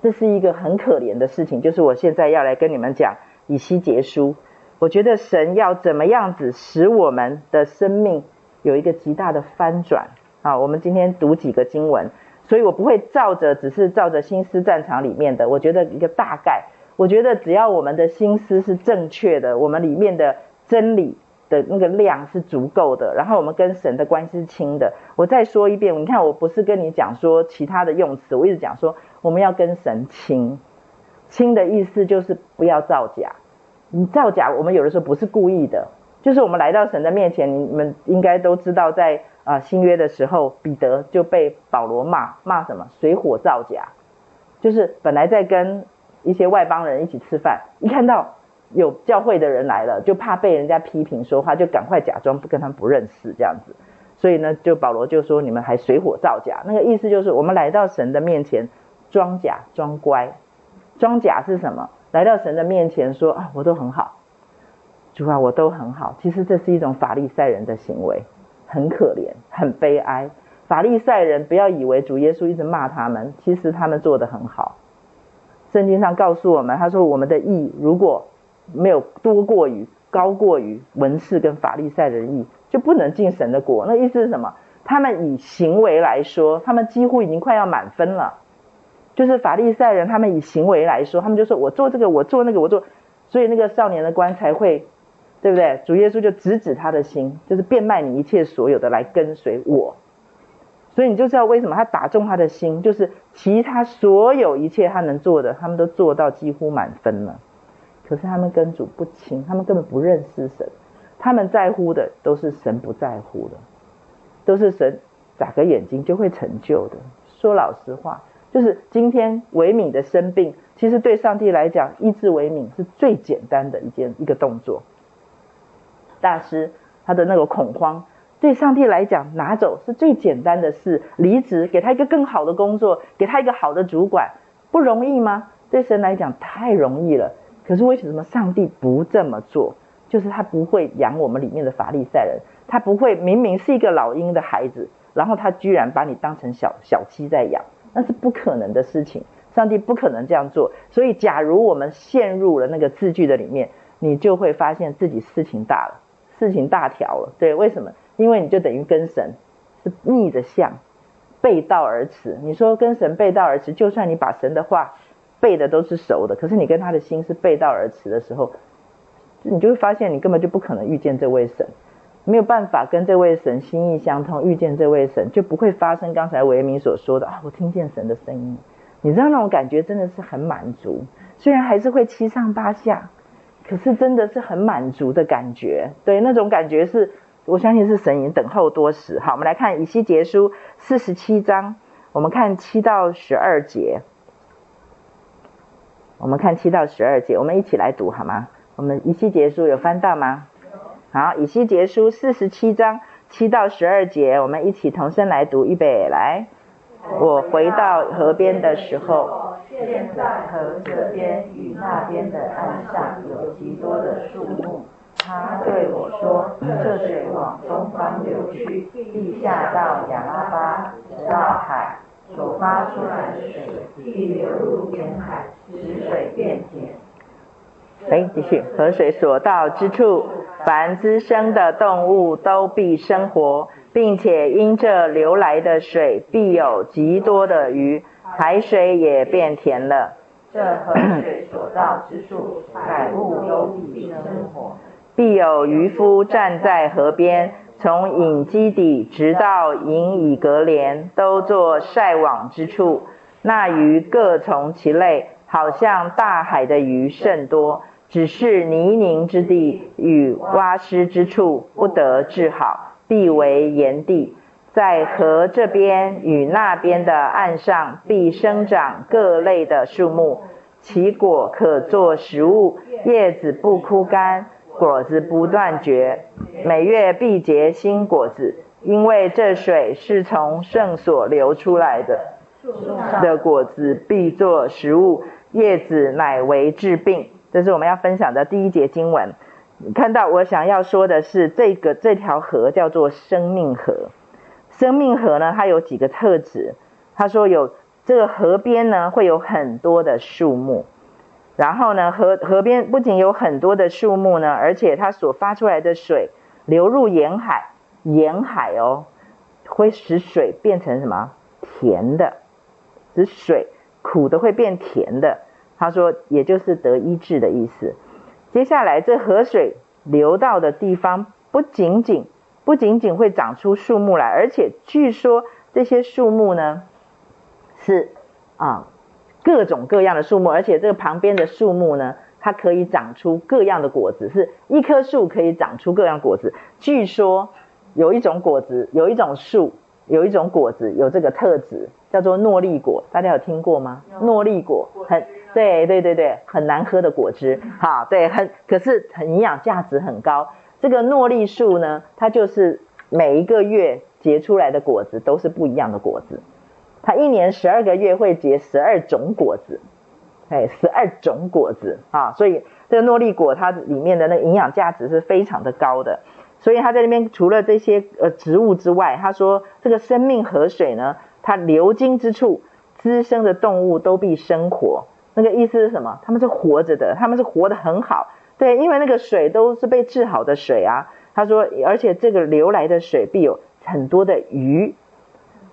这是一个很可怜的事情，就是我现在要来跟你们讲以西结书。我觉得神要怎么样子使我们的生命有一个极大的翻转啊！我们今天读几个经文，所以我不会照着，只是照着心思战场里面的。我觉得一个大概，我觉得只要我们的心思是正确的，我们里面的真理。的那个量是足够的，然后我们跟神的关系是亲的。我再说一遍，你看我不是跟你讲说其他的用词，我一直讲说我们要跟神亲。亲的意思就是不要造假。你造假，我们有的时候不是故意的，就是我们来到神的面前，你们应该都知道在，啊新约的时候，彼得就被保罗骂骂什么水火造假，就是本来在跟一些外邦人一起吃饭，一看到。有教会的人来了，就怕被人家批评说话，就赶快假装不跟他们不认识这样子。所以呢，就保罗就说：“你们还水火造假。”那个意思就是，我们来到神的面前装假装乖。装假是什么？来到神的面前说：“啊，我都很好，主啊，我都很好。”其实这是一种法利赛人的行为，很可怜，很悲哀。法利赛人不要以为主耶稣一直骂他们，其实他们做得很好。圣经上告诉我们，他说：“我们的义如果……”没有多过于高过于文士跟法利赛人义，就不能进神的国。那意思是什么？他们以行为来说，他们几乎已经快要满分了。就是法利赛人，他们以行为来说，他们就说我做这个，我做那个，我做。所以那个少年的官才会，对不对？主耶稣就直指他的心，就是变卖你一切所有的来跟随我。所以你就知道为什么他打中他的心，就是其他所有一切他能做的，他们都做到几乎满分了。可是他们跟主不亲，他们根本不认识神，他们在乎的都是神不在乎的，都是神眨个眼睛就会成就的。说老实话，就是今天维敏的生病，其实对上帝来讲，医治维敏是最简单的一件一个动作。大师他的那个恐慌，对上帝来讲拿走是最简单的事，离职给他一个更好的工作，给他一个好的主管，不容易吗？对神来讲太容易了。可是为什么上帝不这么做？就是他不会养我们里面的法利赛人，他不会明明是一个老鹰的孩子，然后他居然把你当成小小鸡在养，那是不可能的事情。上帝不可能这样做。所以，假如我们陷入了那个字句的里面，你就会发现自己事情大了，事情大条了。对，为什么？因为你就等于跟神是逆着向，背道而驰。你说跟神背道而驰，就算你把神的话。背的都是熟的，可是你跟他的心是背道而驰的时候，你就会发现你根本就不可能遇见这位神，没有办法跟这位神心意相通，遇见这位神就不会发生刚才维明所说的啊，我听见神的声音，你知道那种感觉真的是很满足，虽然还是会七上八下，可是真的是很满足的感觉，对，那种感觉是我相信是神已经等候多时。好，我们来看以西结书四十七章，我们看七到十二节。我们看七到十二节，我们一起来读好吗？我们以西结书有翻到吗？好，以西结书四十七章七到十二节，我们一起同声来读，预备来。我回到河边的时候，现在河这边与那边的岸上有极多的树木。他对我说：“这水往东方流去，地下到亚拉巴，直到海。”所发出来的水必流入沿海，使水变甜。哎，继续，河水所到之处，凡滋生的动物都必生活，并且因这流来的水必有极多的鱼，海水也变甜了。这河水所到之处，百物都必生活。必有渔夫站在河边，从引基底直到引以隔连，都做晒网之处。那鱼各从其类，好像大海的鱼甚多，只是泥泞之地与洼湿之处不得治好，必为炎地。在河这边与那边的岸上，必生长各类的树木，其果可做食物，叶子不枯干。果子不断绝，每月必结新果子，因为这水是从圣所流出来的。的果子必作食物，叶子乃为治病。这是我们要分享的第一节经文。看到我想要说的是，这个这条河叫做生命河。生命河呢，它有几个特质。他说有这个河边呢，会有很多的树木。然后呢，河河边不仅有很多的树木呢，而且它所发出来的水流入沿海，沿海哦，会使水变成什么？甜的，使水苦的会变甜的。他说，也就是得医治的意思。接下来，这河水流到的地方，不仅仅不仅仅会长出树木来，而且据说这些树木呢，是啊。各种各样的树木，而且这个旁边的树木呢，它可以长出各样的果子，是一棵树可以长出各样果子。据说有一种果子，有一种树，有一种果子有这个特质，叫做诺丽果，大家有听过吗？诺丽果很对对对对，很难喝的果汁，哈对，很可是很营养价值很高。这个诺丽树呢，它就是每一个月结出来的果子都是不一样的果子。它一年十二个月会结十二种果子，哎，十二种果子啊，所以这个诺丽果它里面的那营养价值是非常的高的。所以它在那边除了这些呃植物之外，他说这个生命河水呢，它流经之处，滋生的动物都必生活。那个意思是什么？他们是活着的，他们是活得很好。对，因为那个水都是被治好的水啊。他说，而且这个流来的水必有很多的鱼。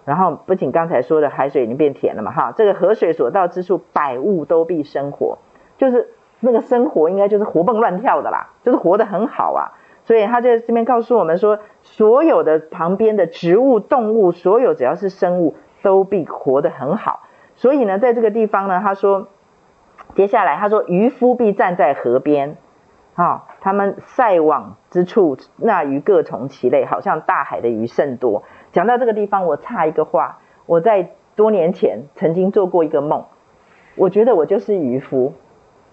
然后不仅刚才说的海水已经变甜了嘛，哈，这个河水所到之处，百物都必生活，就是那个生活应该就是活蹦乱跳的啦，就是活得很好啊。所以他在这边告诉我们说，所有的旁边的植物、动物，所有只要是生物，都必活得很好。所以呢，在这个地方呢，他说，接下来他说，渔夫必站在河边，哈，他们晒网之处，那鱼各从其类，好像大海的鱼甚多。讲到这个地方，我插一个话，我在多年前曾经做过一个梦，我觉得我就是渔夫，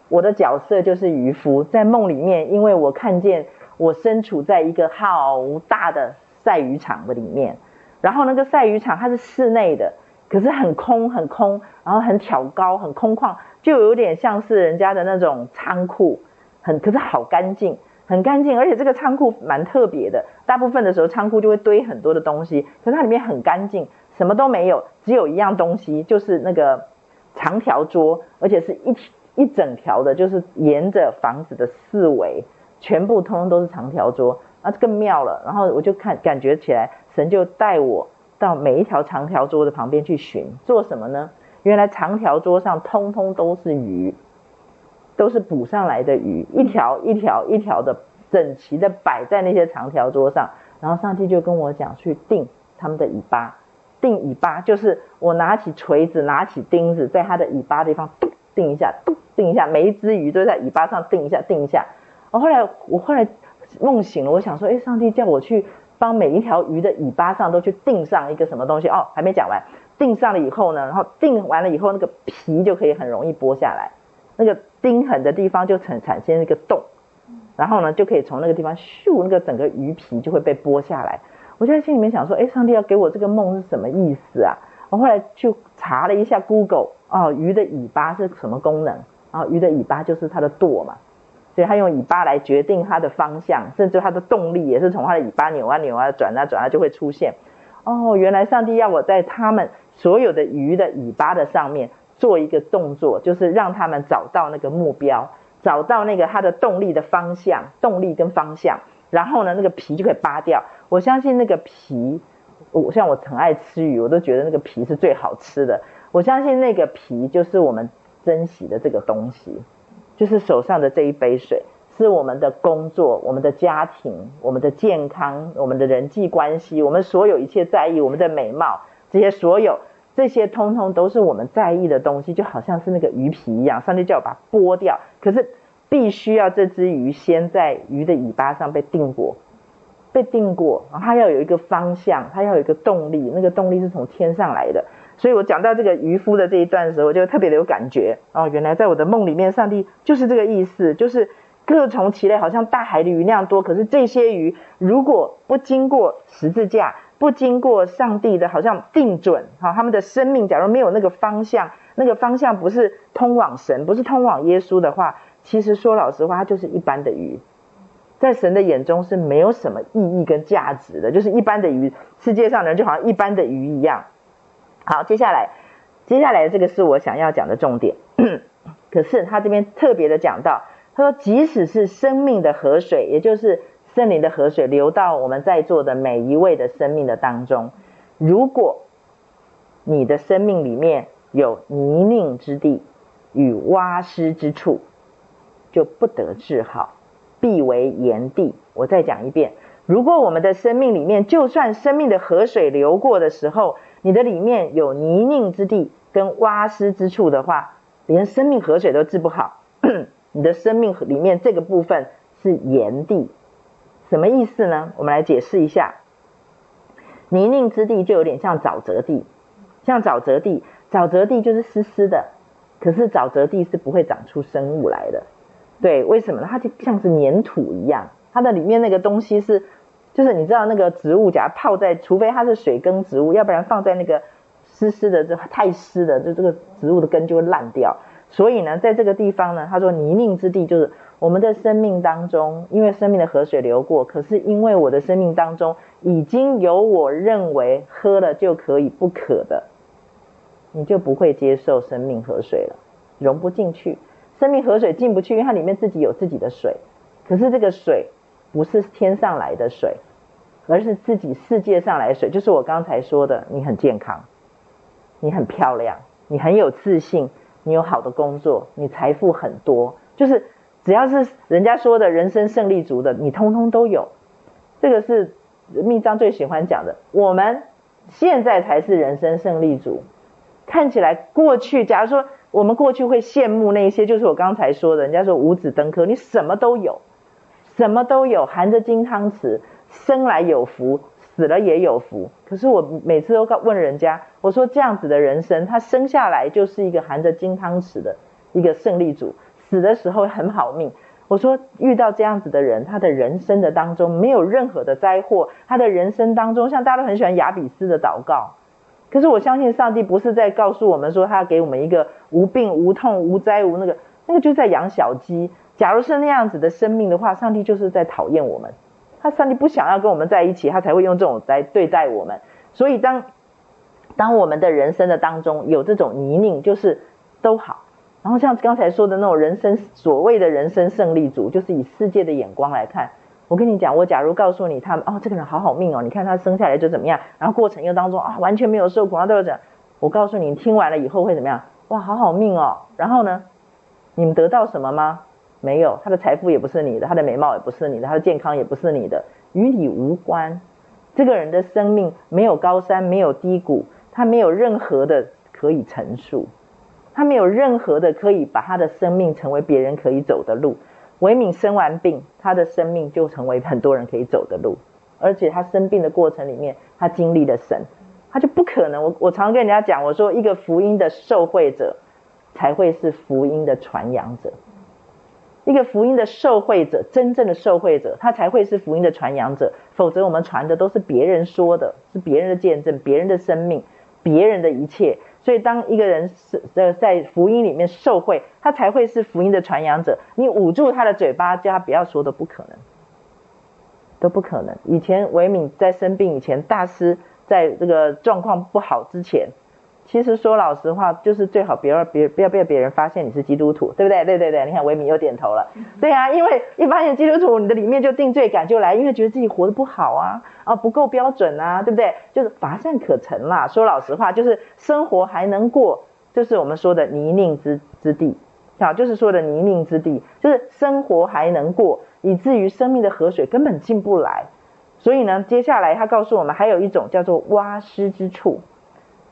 我的角色就是渔夫，在梦里面，因为我看见我身处在一个好大的晒鱼场的里面，然后那个晒鱼场它是室内的，可是很空很空，然后很挑高很空旷，就有点像是人家的那种仓库，很可是好干净。很干净，而且这个仓库蛮特别的。大部分的时候，仓库就会堆很多的东西，可是它里面很干净，什么都没有，只有一样东西，就是那个长条桌，而且是一一整条的，就是沿着房子的四围，全部通通都是长条桌，啊，这更妙了。然后我就看，感觉起来，神就带我到每一条长条桌的旁边去寻，做什么呢？原来长条桌上通通都是鱼。都是捕上来的鱼，一条一条一条的整齐的摆在那些长条桌上，然后上帝就跟我讲去定他们的尾巴，定尾巴就是我拿起锤子，拿起钉子，在它的尾巴地方钉一下，钉钉一下，每一只鱼都在尾巴上钉一下，钉一下。我后来我后来梦醒了，我想说，哎，上帝叫我去帮每一条鱼的尾巴上都去钉上一个什么东西哦，还没讲完，钉上了以后呢，然后钉完了以后，那个皮就可以很容易剥下来。那个钉痕的地方就产产生一个洞，然后呢，就可以从那个地方咻，那个整个鱼皮就会被剥下来。我就在心里面想说，哎，上帝要给我这个梦是什么意思啊？我后来去查了一下 Google，哦，鱼的尾巴是什么功能？啊，鱼的尾巴就是它的舵嘛，所以它用尾巴来决定它的方向，甚至它的动力也是从它的尾巴扭啊扭啊转啊转啊就会出现。哦，原来上帝要我在他们所有的鱼的尾巴的上面。做一个动作，就是让他们找到那个目标，找到那个它的动力的方向，动力跟方向，然后呢，那个皮就可以扒掉。我相信那个皮，我像我很爱吃鱼，我都觉得那个皮是最好吃的。我相信那个皮就是我们珍惜的这个东西，就是手上的这一杯水，是我们的工作、我们的家庭、我们的健康、我们的人际关系、我们所有一切在意、我们的美貌，这些所有。这些通通都是我们在意的东西，就好像是那个鱼皮一样，上帝叫我把它剥掉，可是必须要这只鱼先在鱼的尾巴上被定过，被定过，它要有一个方向，它要有一个动力，那个动力是从天上来的。所以我讲到这个渔夫的这一段的时候，我就特别的有感觉哦，原来在我的梦里面，上帝就是这个意思，就是各从其类，好像大海的鱼那样多，可是这些鱼如果不经过十字架。不经过上帝的，好像定准，哈，他们的生命，假如没有那个方向，那个方向不是通往神，不是通往耶稣的话，其实说老实话，它就是一般的鱼，在神的眼中是没有什么意义跟价值的，就是一般的鱼，世界上的人就好像一般的鱼一样。好，接下来，接下来这个是我想要讲的重点，可是他这边特别的讲到，他说，即使是生命的河水，也就是。圣灵的河水流到我们在座的每一位的生命的当中。如果你的生命里面有泥泞之地与洼湿之处，就不得治好，必为炎地。我再讲一遍：如果我们的生命里面，就算生命的河水流过的时候，你的里面有泥泞之地跟挖湿之处的话，连生命河水都治不好。你的生命里面这个部分是炎地。什么意思呢？我们来解释一下。泥泞之地就有点像沼泽地，像沼泽地，沼泽地就是湿湿的，可是沼泽地是不会长出生物来的。对，为什么呢？它就像是粘土一样，它的里面那个东西是，就是你知道那个植物，假如泡在，除非它是水根植物，要不然放在那个湿湿的，这太湿的，就这个植物的根就会烂掉。所以呢，在这个地方呢，他说泥泞之地就是。我们的生命当中，因为生命的河水流过，可是因为我的生命当中已经有我认为喝了就可以不渴的，你就不会接受生命河水了，融不进去。生命河水进不去，因为它里面自己有自己的水，可是这个水不是天上来的水，而是自己世界上来的水。就是我刚才说的，你很健康，你很漂亮，你很有自信，你有好的工作，你财富很多，就是。只要是人家说的人生胜利组的，你通通都有。这个是密章最喜欢讲的。我们现在才是人生胜利组。看起来过去，假如说我们过去会羡慕那些，就是我刚才说的，人家说五子登科，你什么都有，什么都有，含着金汤匙，生来有福，死了也有福。可是我每次都问人家，我说这样子的人生，他生下来就是一个含着金汤匙的一个胜利组。死的时候很好命。我说遇到这样子的人，他的人生的当中没有任何的灾祸，他的人生当中，像大家都很喜欢雅比斯的祷告。可是我相信上帝不是在告诉我们说他要给我们一个无病无痛无灾无那个，那个就在养小鸡。假如是那样子的生命的话，上帝就是在讨厌我们。他上帝不想要跟我们在一起，他才会用这种来对待我们。所以当当我们的人生的当中有这种泥泞，就是都好。然后像刚才说的那种人生，所谓的人生胜利组，就是以世界的眼光来看。我跟你讲，我假如告诉你他们，哦，这个人好好命哦，你看他生下来就怎么样，然后过程又当中啊，完全没有受苦，然后都有讲。我告诉你，你听完了以后会怎么样？哇，好好命哦。然后呢，你们得到什么吗？没有，他的财富也不是你的，他的美貌也不是你的，他的健康也不是你的，与你无关。这个人的生命没有高山，没有低谷，他没有任何的可以陈述。他没有任何的可以把他的生命成为别人可以走的路。维敏生完病，他的生命就成为很多人可以走的路。而且他生病的过程里面，他经历了神，他就不可能。我我常跟人家讲，我说一个福音的受惠者，才会是福音的传扬者。一个福音的受惠者，真正的受惠者，他才会是福音的传扬者。否则我们传的都是别人说的，是别人的见证，别人的生命，别人的一切。所以，当一个人是呃在福音里面受惠，他才会是福音的传扬者。你捂住他的嘴巴，叫他不要说，都不可能，都不可能。以前维敏在生病以前，大师在这个状况不好之前，其实说老实话，就是最好别让别不要被别人发现你是基督徒，对不对？对对对，你看维米又点头了。对啊，因为一发现基督徒，你的里面就定罪感就来，因为觉得自己活得不好啊，啊不够标准啊，对不对？就是乏善可陈啦。说老实话，就是生活还能过，就是我们说的泥泞之之地，啊，就是说的泥泞之地，就是生活还能过，以至于生命的河水根本进不来。所以呢，接下来他告诉我们，还有一种叫做挖湿之处。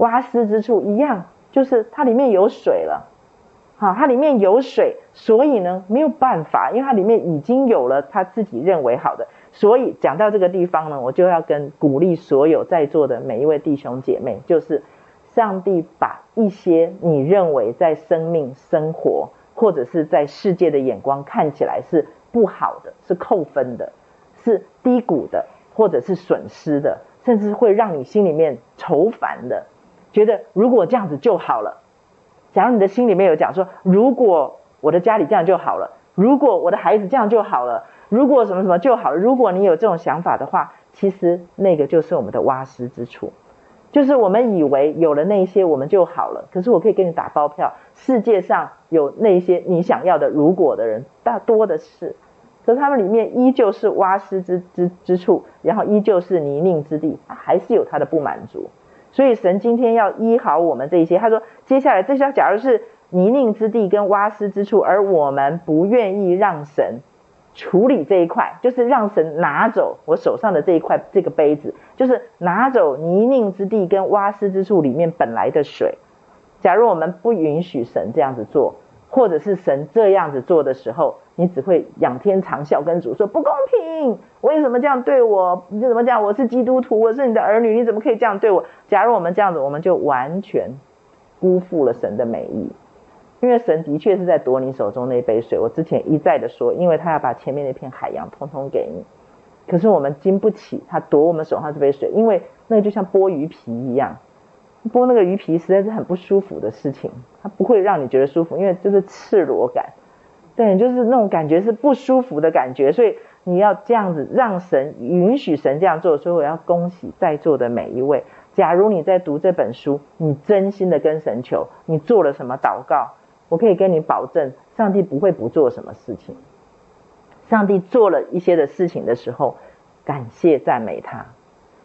洼湿之处一样，就是它里面有水了，好，它里面有水，所以呢没有办法，因为它里面已经有了他自己认为好的，所以讲到这个地方呢，我就要跟鼓励所有在座的每一位弟兄姐妹，就是上帝把一些你认为在生命、生活或者是在世界的眼光看起来是不好的、是扣分的、是低谷的，或者是损失的，甚至会让你心里面愁烦的。觉得如果这样子就好了，假如你的心里面有讲说，如果我的家里这样就好了，如果我的孩子这样就好了，如果什么什么就好了，如果你有这种想法的话，其实那个就是我们的洼湿之处，就是我们以为有了那些我们就好了。可是我可以给你打包票，世界上有那些你想要的如果的人大多的是，可是他们里面依旧是洼湿之之之处，然后依旧是泥泞之地，还是有他的不满足。所以神今天要医好我们这一些，他说接下来这些假如是泥泞之地跟挖湿之处，而我们不愿意让神处理这一块，就是让神拿走我手上的这一块这个杯子，就是拿走泥泞之地跟挖湿之处里面本来的水。假如我们不允许神这样子做，或者是神这样子做的时候，你只会仰天长啸，跟主说不公平，为什么这样对我？你怎么这样？我是基督徒，我是你的儿女，你怎么可以这样对我？假如我们这样子，我们就完全辜负了神的美意，因为神的确是在夺你手中那杯水。我之前一再的说，因为他要把前面那片海洋通通给你，可是我们经不起他夺我们手上这杯水，因为那个就像剥鱼皮一样，剥那个鱼皮实在是很不舒服的事情，它不会让你觉得舒服，因为就是赤裸感。对，就是那种感觉是不舒服的感觉，所以你要这样子让神允许神这样做。所以我要恭喜在座的每一位。假如你在读这本书，你真心的跟神求，你做了什么祷告，我可以跟你保证，上帝不会不做什么事情。上帝做了一些的事情的时候，感谢赞美他，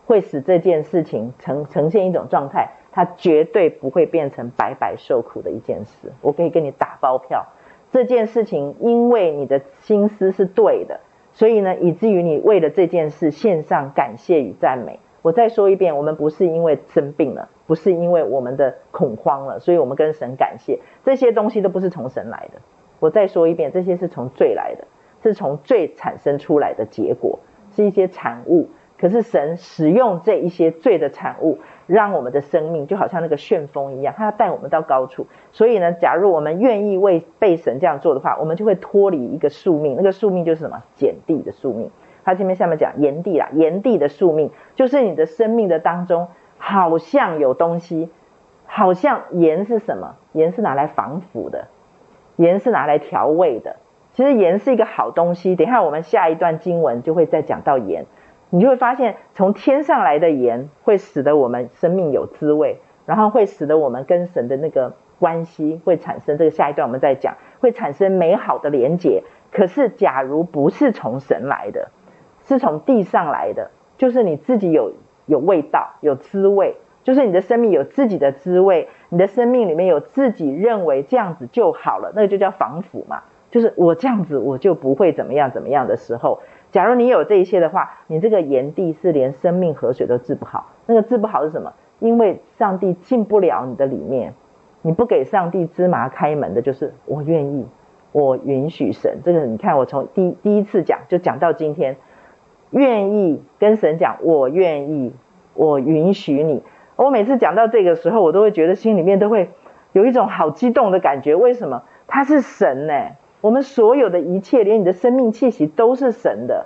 会使这件事情呈呈现一种状态，他绝对不会变成白白受苦的一件事。我可以跟你打包票。这件事情，因为你的心思是对的，所以呢，以至于你为了这件事献上感谢与赞美。我再说一遍，我们不是因为生病了，不是因为我们的恐慌了，所以我们跟神感谢。这些东西都不是从神来的。我再说一遍，这些是从罪来的，是从罪产生出来的结果，是一些产物。可是神使用这一些罪的产物。让我们的生命就好像那个旋风一样，他要带我们到高处。所以呢，假如我们愿意为被神这样做的话，我们就会脱离一个宿命。那个宿命就是什么？碱地的宿命。他前面下面讲盐地啦，盐地的宿命就是你的生命的当中好像有东西，好像盐是什么？盐是拿来防腐的，盐是拿来调味的。其实盐是一个好东西。等一下我们下一段经文就会再讲到盐。你就会发现，从天上来的盐会使得我们生命有滋味，然后会使得我们跟神的那个关系会产生。这个下一段我们再讲，会产生美好的连结。可是，假如不是从神来的，是从地上来的，就是你自己有有味道、有滋味，就是你的生命有自己的滋味，你的生命里面有自己认为这样子就好了，那个就叫防腐嘛。就是我这样子，我就不会怎么样怎么样的时候。假如你有这一些的话，你这个炎帝是连生命河水都治不好。那个治不好是什么？因为上帝进不了你的里面，你不给上帝芝麻开门的，就是我愿意，我允许神。这个你看，我从第第一次讲就讲到今天，愿意跟神讲，我愿意，我允许你。我每次讲到这个时候，我都会觉得心里面都会有一种好激动的感觉。为什么？他是神呢、我们所有的一切，连你的生命气息都是神的，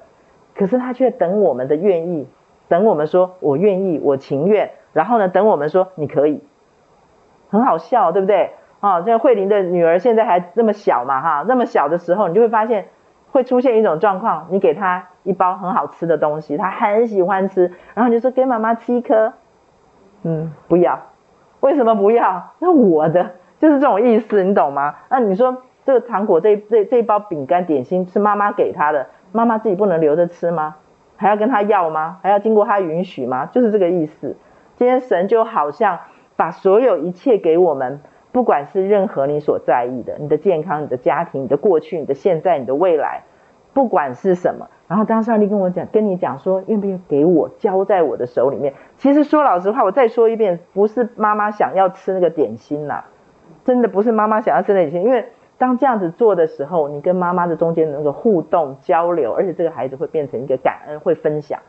可是他却等我们的愿意，等我们说“我愿意，我情愿”，然后呢，等我们说“你可以”，很好笑，对不对？啊，这个慧玲的女儿现在还那么小嘛，哈，那么小的时候，你就会发现会出现一种状况，你给她一包很好吃的东西，她很喜欢吃，然后你就说给妈妈吃一颗，嗯，不要，为什么不要？那我的就是这种意思，你懂吗？那你说这个糖果这这这包饼干点心是妈妈给他的，妈妈自己不能留着吃吗？还要跟他要吗？还要经过他允许吗？就是这个意思。今天神就好像把所有一切给我们，不管是任何你所在意的，你的健康、你的家庭、你的过去、你的现在、你的未来，不管是什么。然后当上帝跟我讲，跟你讲说，愿不愿意给我交在我的手里面？其实说老实话，我再说一遍，不是妈妈想要吃那个点心呐，真的不是妈妈想要吃那点心，因为当这样子做的时候，你跟妈妈的中间的那个互动交流，而且这个孩子会变成一个感恩，会分享，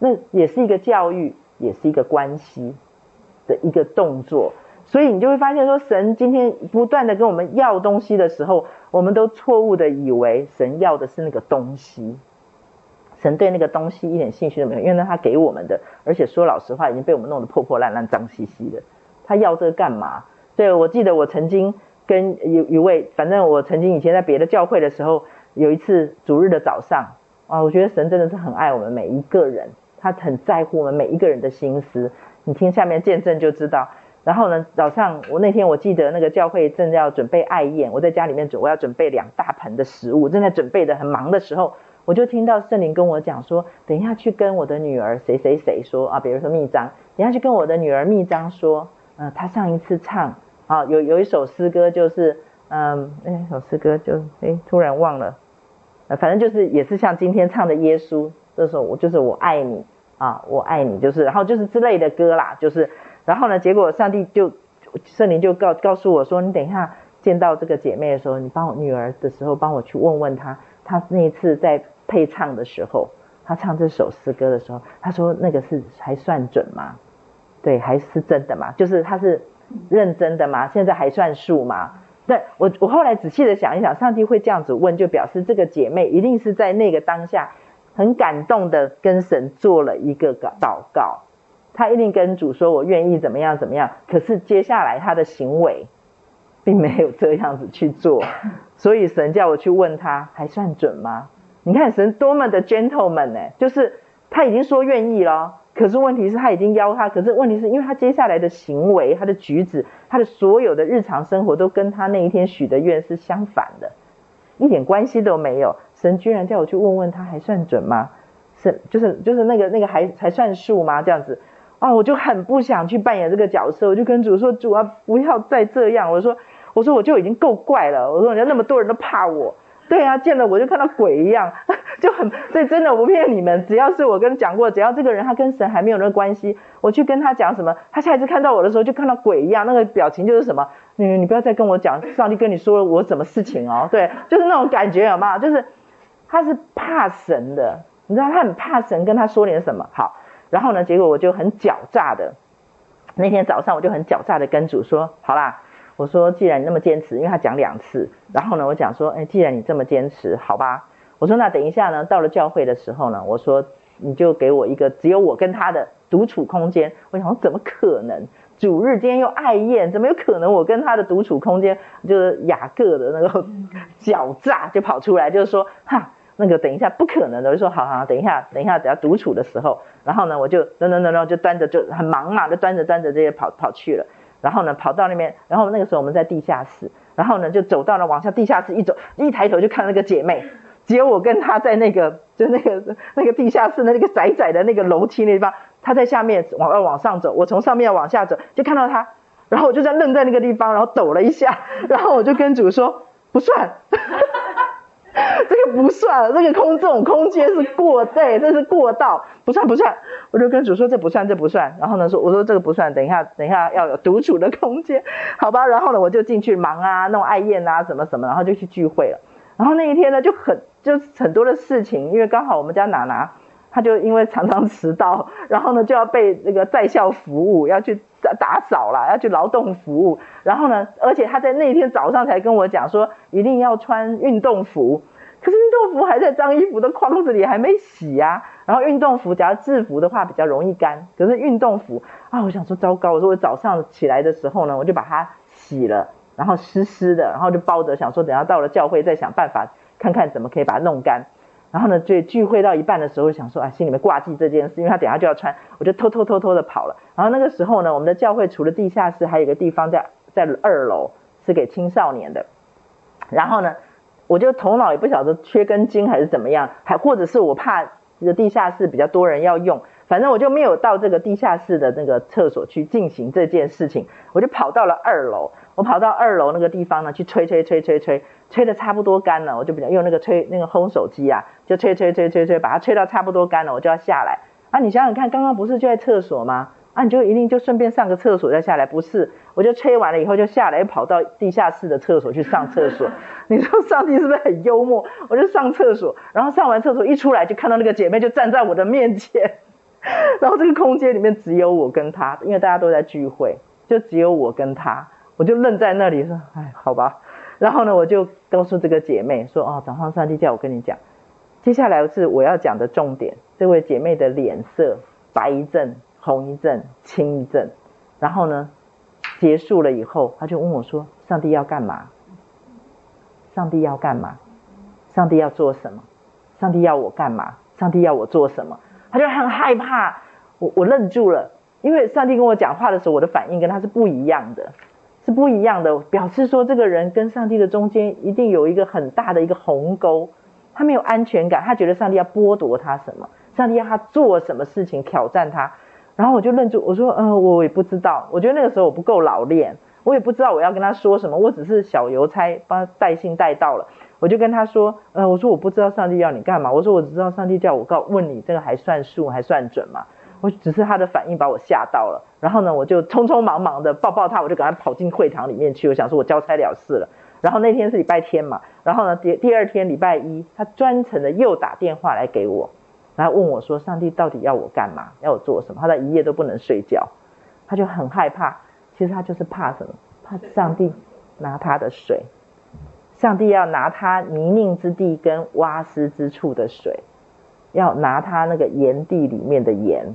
那也是一个教育。也是一个关系的一个动作，所以你就会发现说，神今天不断的跟我们要东西的时候，我们都错误的以为神要的是那个东西，神对那个东西一点兴趣都没有，因为那他给我们的，而且说老实话已经被我们弄得破破烂烂、脏兮兮的，他要这个干嘛？对，我记得我曾经跟有一位，反正我曾经以前在别的教会的时候，有一次主日的早上啊，我觉得神真的是很爱我们每一个人。他很在乎我们每一个人的心思，你听下面见证就知道。然后呢，早上我那天我记得那个教会正要准备爱宴，我在家里面准我要准备两大盆的食物，正在准备的很忙的时候，我就听到圣灵跟我讲说，等一下去跟我的女儿谁谁谁说啊，比如说密章，等一下去跟我的女儿密章说，嗯、呃，她上一次唱啊，有有一首诗歌就是，嗯，那首诗歌就哎突然忘了，反正就是也是像今天唱的耶稣。这时候我就是我爱你啊，我爱你，就是然后就是之类的歌啦，就是然后呢，结果上帝就圣灵就告告诉我说，你等一下见到这个姐妹的时候，你帮我女儿的时候，帮我去问问她，她那一次在配唱的时候，她唱这首诗歌的时候，她说那个是还算准吗？对，还是真的吗？就是她是 认真的吗？现在还算数吗？对，我我后来仔细的想一想，上帝会这样子问，就表示这个姐妹一定是在那个当下。很感动的跟神做了一个祷告，他一定跟主说：“我愿意怎么样怎么样。”可是接下来他的行为并没有这样子去做，所以神叫我去问他，还算准吗？你看神多么的 gentleman 呢？就是他已经说愿意了，可是问题是他已经邀他，可是问题是因为他接下来的行为、他的举止、他的所有的日常生活都跟他那一天许的愿是相反的，一点关系都没有。神居然叫我去问问他还算准吗？是就是就是那个那个还还算数吗？这样子啊，我就很不想去扮演这个角色，我就跟主说：“主啊，不要再这样。”我说：“我说我就已经够怪了。”我说：“人家那么多人都怕我。”对啊，见了我就看到鬼一样，就很所以真的我不骗你们，只要是我跟讲过，只要这个人他跟神还没有那个关系，我去跟他讲什么，他下一次看到我的时候就看到鬼一样，那个表情就是什么？你你不要再跟我讲，上帝跟你说了我什么事情哦？对，就是那种感觉，有吗？就是。他是怕神的，你知道他很怕神跟他说点什么好，然后呢，结果我就很狡诈的，那天早上我就很狡诈的跟主说，好啦，我说既然你那么坚持，因为他讲两次，然后呢，我讲说，哎，既然你这么坚持，好吧，我说那等一下呢，到了教会的时候呢，我说你就给我一个只有我跟他的独处空间，我想说怎么可能？主日今天又爱宴，怎么有可能我跟他的独处空间？就是雅各的那个 狡诈就跑出来，就是说哈。那个等一下不可能的，我就说好好，等一下等一下，等下独处的时候，然后呢，我就等等等等，就端着就很忙嘛，就端着端着这些跑跑去了，然后呢跑到那边，然后那个时候我们在地下室，然后呢就走到了往下地下室一走，一抬头就看那个姐妹，只有我跟她在那个就那个那个地下室的那个窄窄的那个楼梯那地方，她在下面往要往上走，我从上面往下走，就看到她，然后我就在愣在那个地方，然后抖了一下，然后我就跟主说不算。这个不算，这个空这种空间是过，对，这是过道，不算不算。我就跟主说这不算，这不算。然后呢说，我说这个不算，等一下等一下要有独处的空间，好吧？然后呢我就进去忙啊，弄爱宴啊，什么什么，然后就去聚会了。然后那一天呢就很就很多的事情，因为刚好我们家娜娜，她就因为常常迟到，然后呢就要被那个在校服务要去打打扫了，要去劳动服务。然后呢，而且他在那天早上才跟我讲说，一定要穿运动服。可是运动服还在脏衣服的筐子里，还没洗呀、然后运动服，假如制服的话比较容易干。可是运动服啊，我想说糟糕，我说我早上起来的时候呢，我就把它洗了，然后湿湿的，然后就包着，想说等下到了教会再想办法，看看怎么可以把它弄干。然后呢，就聚会到一半的时候，想说啊，心里面挂记这件事，因为他等下就要穿，我就偷偷偷偷的跑了。然后那个时候呢，我们的教会除了地下室，还有一个地方在在二楼，是给青少年的。然后呢，我就头脑也不晓得缺根筋还是怎么样，还或者是我怕这个地下室比较多人要用，反正我就没有到这个地下室的那个厕所去进行这件事情，我就跑到了二楼。我跑到二楼那个地方呢，去吹吹吹吹吹，吹的差不多干了，我就比较用那个吹那个烘手机啊，就吹吹吹吹吹，把它吹到差不多干了，我就要下来。啊，你想想看，刚刚不是就在厕所吗？啊，你就一定就顺便上个厕所再下来？不是，我就吹完了以后就下来，又跑到地下室的厕所去上厕所。你说上帝是不是很幽默？我就上厕所，然后上完厕所一出来，就看到那个姐妹就站在我的面前，然后这个空间里面只有我跟她，因为大家都在聚会，就只有我跟她。我就愣在那里说，哎，好吧。然后呢，我就告诉这个姐妹说，哦，早上上帝叫我跟你讲，接下来是我要讲的重点。这位姐妹的脸色白一阵，红一阵，青一阵。然后呢，结束了以后，她就问我说，上帝要干嘛？上帝要干嘛？上帝要做什么？上帝要我干嘛？上帝要我做什么？她就很害怕。我我愣住了，因为上帝跟我讲话的时候，我的反应跟她是不一样的。不一样的，表示说这个人跟上帝的中间一定有一个很大的一个鸿沟，他没有安全感，他觉得上帝要剥夺他什么，上帝要他做什么事情挑战他，然后我就愣住，我说，嗯、我也不知道，我觉得那个时候我不够老练，我也不知道我要跟他说什么，我只是小邮差帮他带信带到了，我就跟他说，呃，我说我不知道上帝要你干嘛，我说我只知道上帝叫我告问你这个还算数还算准吗？我只是他的反应把我吓到了，然后呢，我就匆匆忙忙的抱抱他，我就赶快跑进会堂里面去。我想说，我交差了事了。然后那天是礼拜天嘛，然后呢，第第二天礼拜一，他专程的又打电话来给我，然后问我说：“上帝到底要我干嘛？要我做什么？”他在一夜都不能睡觉，他就很害怕。其实他就是怕什么？怕上帝拿他的水，上帝要拿他泥泞之地跟洼斯之处的水，要拿他那个盐地里面的盐。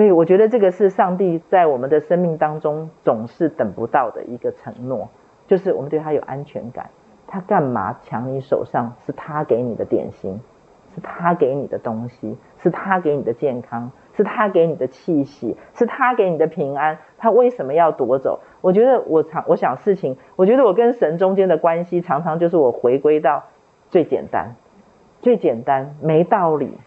所以我觉得这个是上帝在我们的生命当中总是等不到的一个承诺，就是我们对他有安全感。他干嘛抢你手上？是他给你的点心，是他给你的东西，是他给你的健康，是他给你的气息，是他给你的平安。他为什么要夺走？我觉得我常我想事情，我觉得我跟神中间的关系常常就是我回归到最简单，最简单，没道理。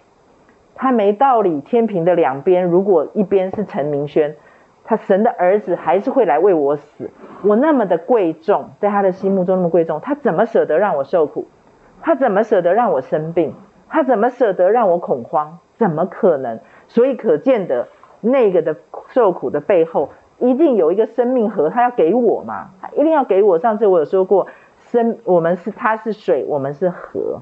他没道理，天平的两边，如果一边是陈明轩，他神的儿子还是会来为我死。我那么的贵重，在他的心目中那么贵重，他怎么舍得让我受苦？他怎么舍得让我生病？他怎么舍得让我恐慌？怎么可能？所以可见的那个的受苦的背后，一定有一个生命河，他要给我嘛？他一定要给我。上次我有说过，生我们是他是水，我们是河。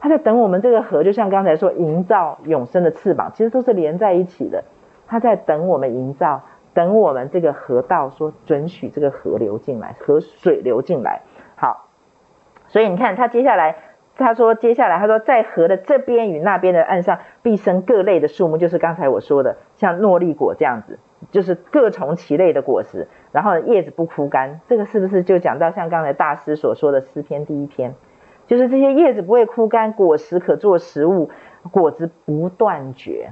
他在等我们这个河，就像刚才说，营造永生的翅膀，其实都是连在一起的。他在等我们营造，等我们这个河道说准许这个河流进来，河水流进来。好，所以你看他接下来，他说接下来他说在河的这边与那边的岸上必生各类的树木，就是刚才我说的，像诺丽果这样子，就是各从其类的果实，然后叶子不枯干。这个是不是就讲到像刚才大师所说的诗篇第一篇？就是这些叶子不会枯干，果实可做食物，果子不断绝，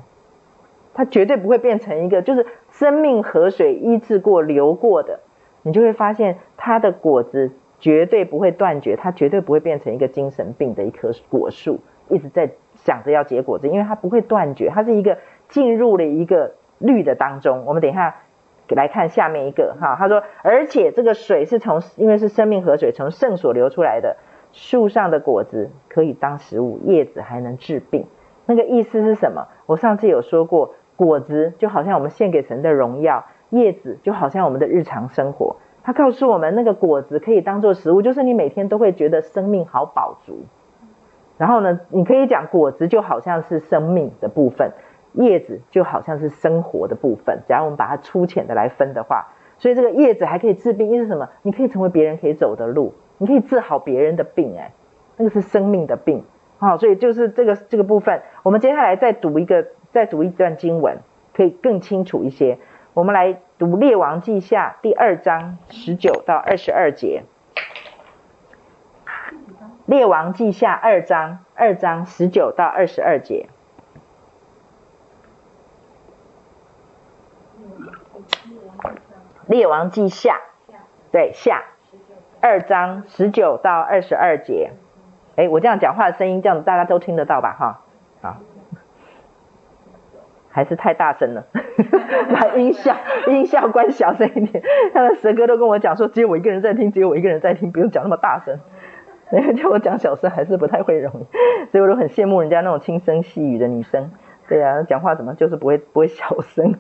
它绝对不会变成一个就是生命河水医治过流过的，你就会发现它的果子绝对不会断绝，它绝对不会变成一个精神病的一棵果树，一直在想着要结果子，因为它不会断绝，它是一个进入了一个绿的当中。我们等一下来看下面一个哈，他说，而且这个水是从因为是生命河水从圣所流出来的。树上的果子可以当食物，叶子还能治病。那个意思是什么？我上次有说过，果子就好像我们献给神的荣耀，叶子就好像我们的日常生活。他告诉我们，那个果子可以当做食物，就是你每天都会觉得生命好饱足。然后呢，你可以讲果子就好像是生命的部分，叶子就好像是生活的部分。假如我们把它粗浅的来分的话，所以这个叶子还可以治病，意思什么？你可以成为别人可以走的路。你可以治好别人的病，哎，那个是生命的病，好，所以就是这个这个部分，我们接下来再读一个，再读一段经文，可以更清楚一些。我们来读《列王记下》第二章十九到二十二节。列王记下二章二章十九到二十二节。列王记下，对下二章十九到二十二节。哎，我这样讲话的声音，这样大家都听得到吧？哈，好，还是太大声了，把音效音效关小声一点。他们蛇哥都跟我讲说，只有我一个人在听，只有我一个人在听，不用讲那么大声。因为叫我讲小声，还是不太会容易，所以我都很羡慕人家那种轻声细语的女生。对啊，讲话怎么就是不会不会小声？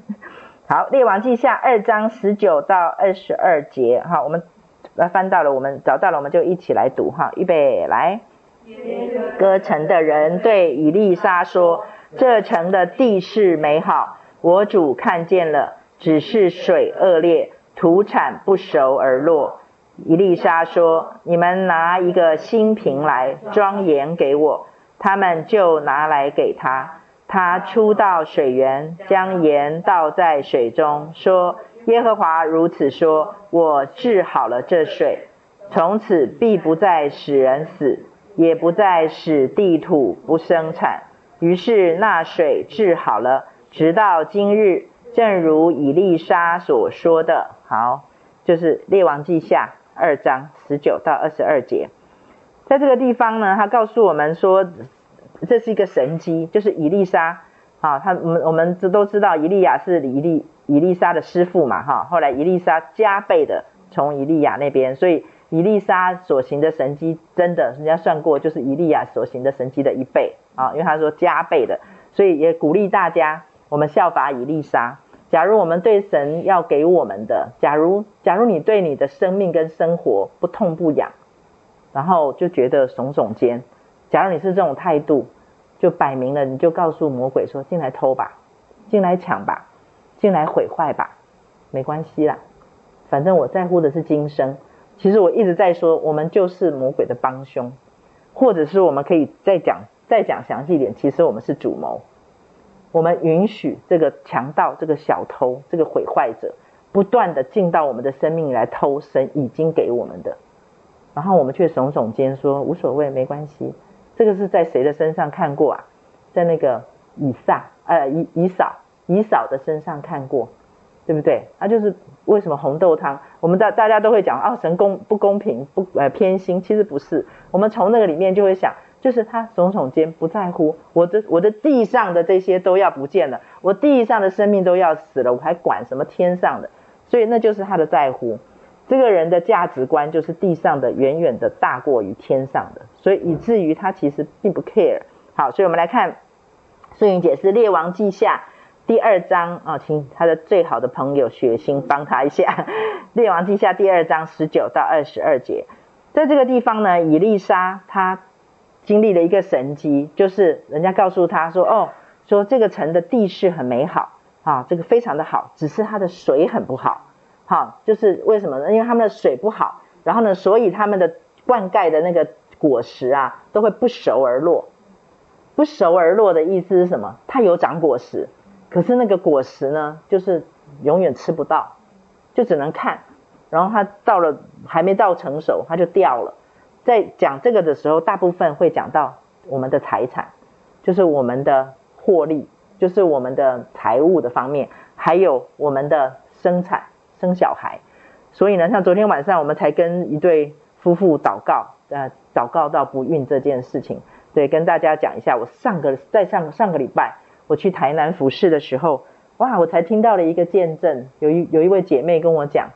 好，列王记下二章十九到二十二节，好，我们来翻到了，我们找到了，我们就一起来读哈，预备来。歌城的人对以丽莎说：“这城的地势美好，我主看见了，只是水恶劣，土产不熟而落。”以丽莎说：“你们拿一个新瓶来装盐给我。”他们就拿来给他。他出到水源，将盐倒在水中，说：“耶和华如此说，我治好了这水，从此必不再使人死，也不再使地土不生产。”于是那水治好了，直到今日，正如以利沙所说的。好，就是列王记下二章十九到二十二节，在这个地方呢，他告诉我们说。这是一个神迹，就是以利沙，啊，他我们我们这都知道，以利亚是以利以丽莎的师傅嘛，哈，后来以丽莎加倍的从以利亚那边，所以以丽莎所行的神迹，真的人家算过，就是以利亚所行的神迹的一倍，啊，因为他说加倍的，所以也鼓励大家，我们效法伊丽莎。假如我们对神要给我们的，假如假如你对你的生命跟生活不痛不痒，然后就觉得耸耸肩。假如你是这种态度，就摆明了，你就告诉魔鬼说：“进来偷吧，进来抢吧，进来毁坏吧，没关系啦，反正我在乎的是今生。”其实我一直在说，我们就是魔鬼的帮凶，或者是我们可以再讲再讲详细一点，其实我们是主谋。我们允许这个强盗、这个小偷、这个毁坏者，不断的进到我们的生命来偷神已经给我们的，然后我们却耸耸肩说：“无所谓，没关系。”这个是在谁的身上看过啊？在那个以撒，呃，以以扫，以嫂的身上看过，对不对？啊，就是为什么红豆汤，我们大大家都会讲啊，神公不公平，不呃偏心，其实不是。我们从那个里面就会想，就是他耸耸肩，不在乎我的我的地上的这些都要不见了，我地上的生命都要死了，我还管什么天上的？所以那就是他的在乎。这个人的价值观就是地上的远远的大过于天上的，所以以至于他其实并不 care。好，所以我们来看素云解释《列王记下》第二章啊，请他的最好的朋友雪心帮他一下，《列王记下》第二章十九到二十二节，在这个地方呢，以利沙他经历了一个神迹，就是人家告诉他说，哦，说这个城的地势很美好啊，这个非常的好，只是它的水很不好。好，就是为什么呢？因为他们的水不好，然后呢，所以他们的灌溉的那个果实啊，都会不熟而落。不熟而落的意思是什么？它有长果实，可是那个果实呢，就是永远吃不到，就只能看。然后它到了还没到成熟，它就掉了。在讲这个的时候，大部分会讲到我们的财产，就是我们的获利，就是我们的财务的方面，还有我们的生产。生小孩，所以呢，像昨天晚上我们才跟一对夫妇祷告，呃，祷告到不孕这件事情，对，跟大家讲一下。我上个在上上个礼拜我去台南服侍的时候，哇，我才听到了一个见证，有一有一位姐妹跟我讲，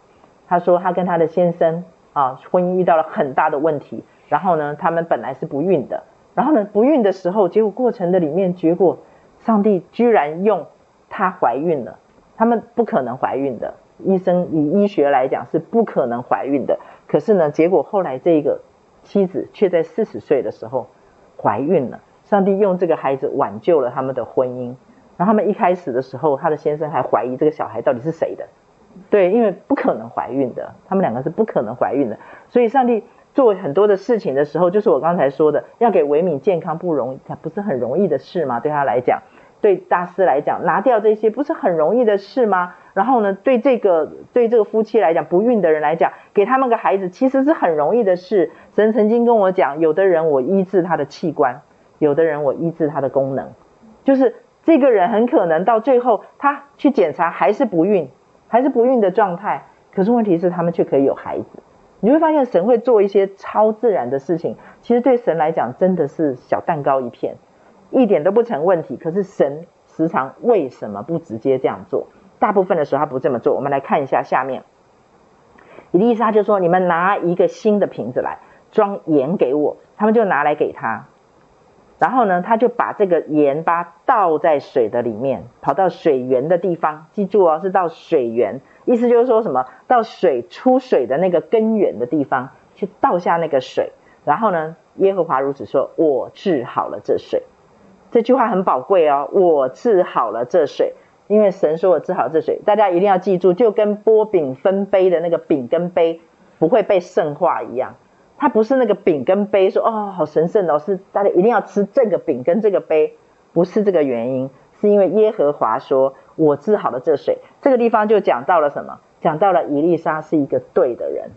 她说她跟她的先生啊，婚姻遇到了很大的问题，然后呢，他们本来是不孕的，然后呢，不孕的时候，结果过程的里面，结果上帝居然用她怀孕了，他们不可能怀孕的。医生以医学来讲是不可能怀孕的，可是呢，结果后来这个妻子却在四十岁的时候怀孕了。上帝用这个孩子挽救了他们的婚姻。然后他们一开始的时候，他的先生还怀疑这个小孩到底是谁的，对，因为不可能怀孕的，他们两个是不可能怀孕的。所以上帝做很多的事情的时候，就是我刚才说的，要给维敏健康不容易，不是很容易的事吗？对他来讲。对大师来讲，拿掉这些不是很容易的事吗？然后呢，对这个对这个夫妻来讲，不孕的人来讲，给他们个孩子其实是很容易的事。神曾经跟我讲，有的人我医治他的器官，有的人我医治他的功能，就是这个人很可能到最后他去检查还是不孕，还是不孕的状态。可是问题是他们却可以有孩子。你会发现神会做一些超自然的事情，其实对神来讲真的是小蛋糕一片。一点都不成问题，可是神时常为什么不直接这样做？大部分的时候他不这么做。我们来看一下下面，以利沙就说：“你们拿一个新的瓶子来装盐给我。”他们就拿来给他，然后呢，他就把这个盐巴倒在水的里面，跑到水源的地方。记住哦，是到水源，意思就是说什么？到水出水的那个根源的地方去倒下那个水。然后呢，耶和华如此说：“我治好了这水。”这句话很宝贵哦，我治好了这水，因为神说我治好这水，大家一定要记住，就跟擘饼分杯的那个饼跟杯不会被圣化一样，它不是那个饼跟杯说哦好神圣哦，是大家一定要吃这个饼跟这个杯，不是这个原因，是因为耶和华说我治好了这水，这个地方就讲到了什么？讲到了以利沙是一个对的人，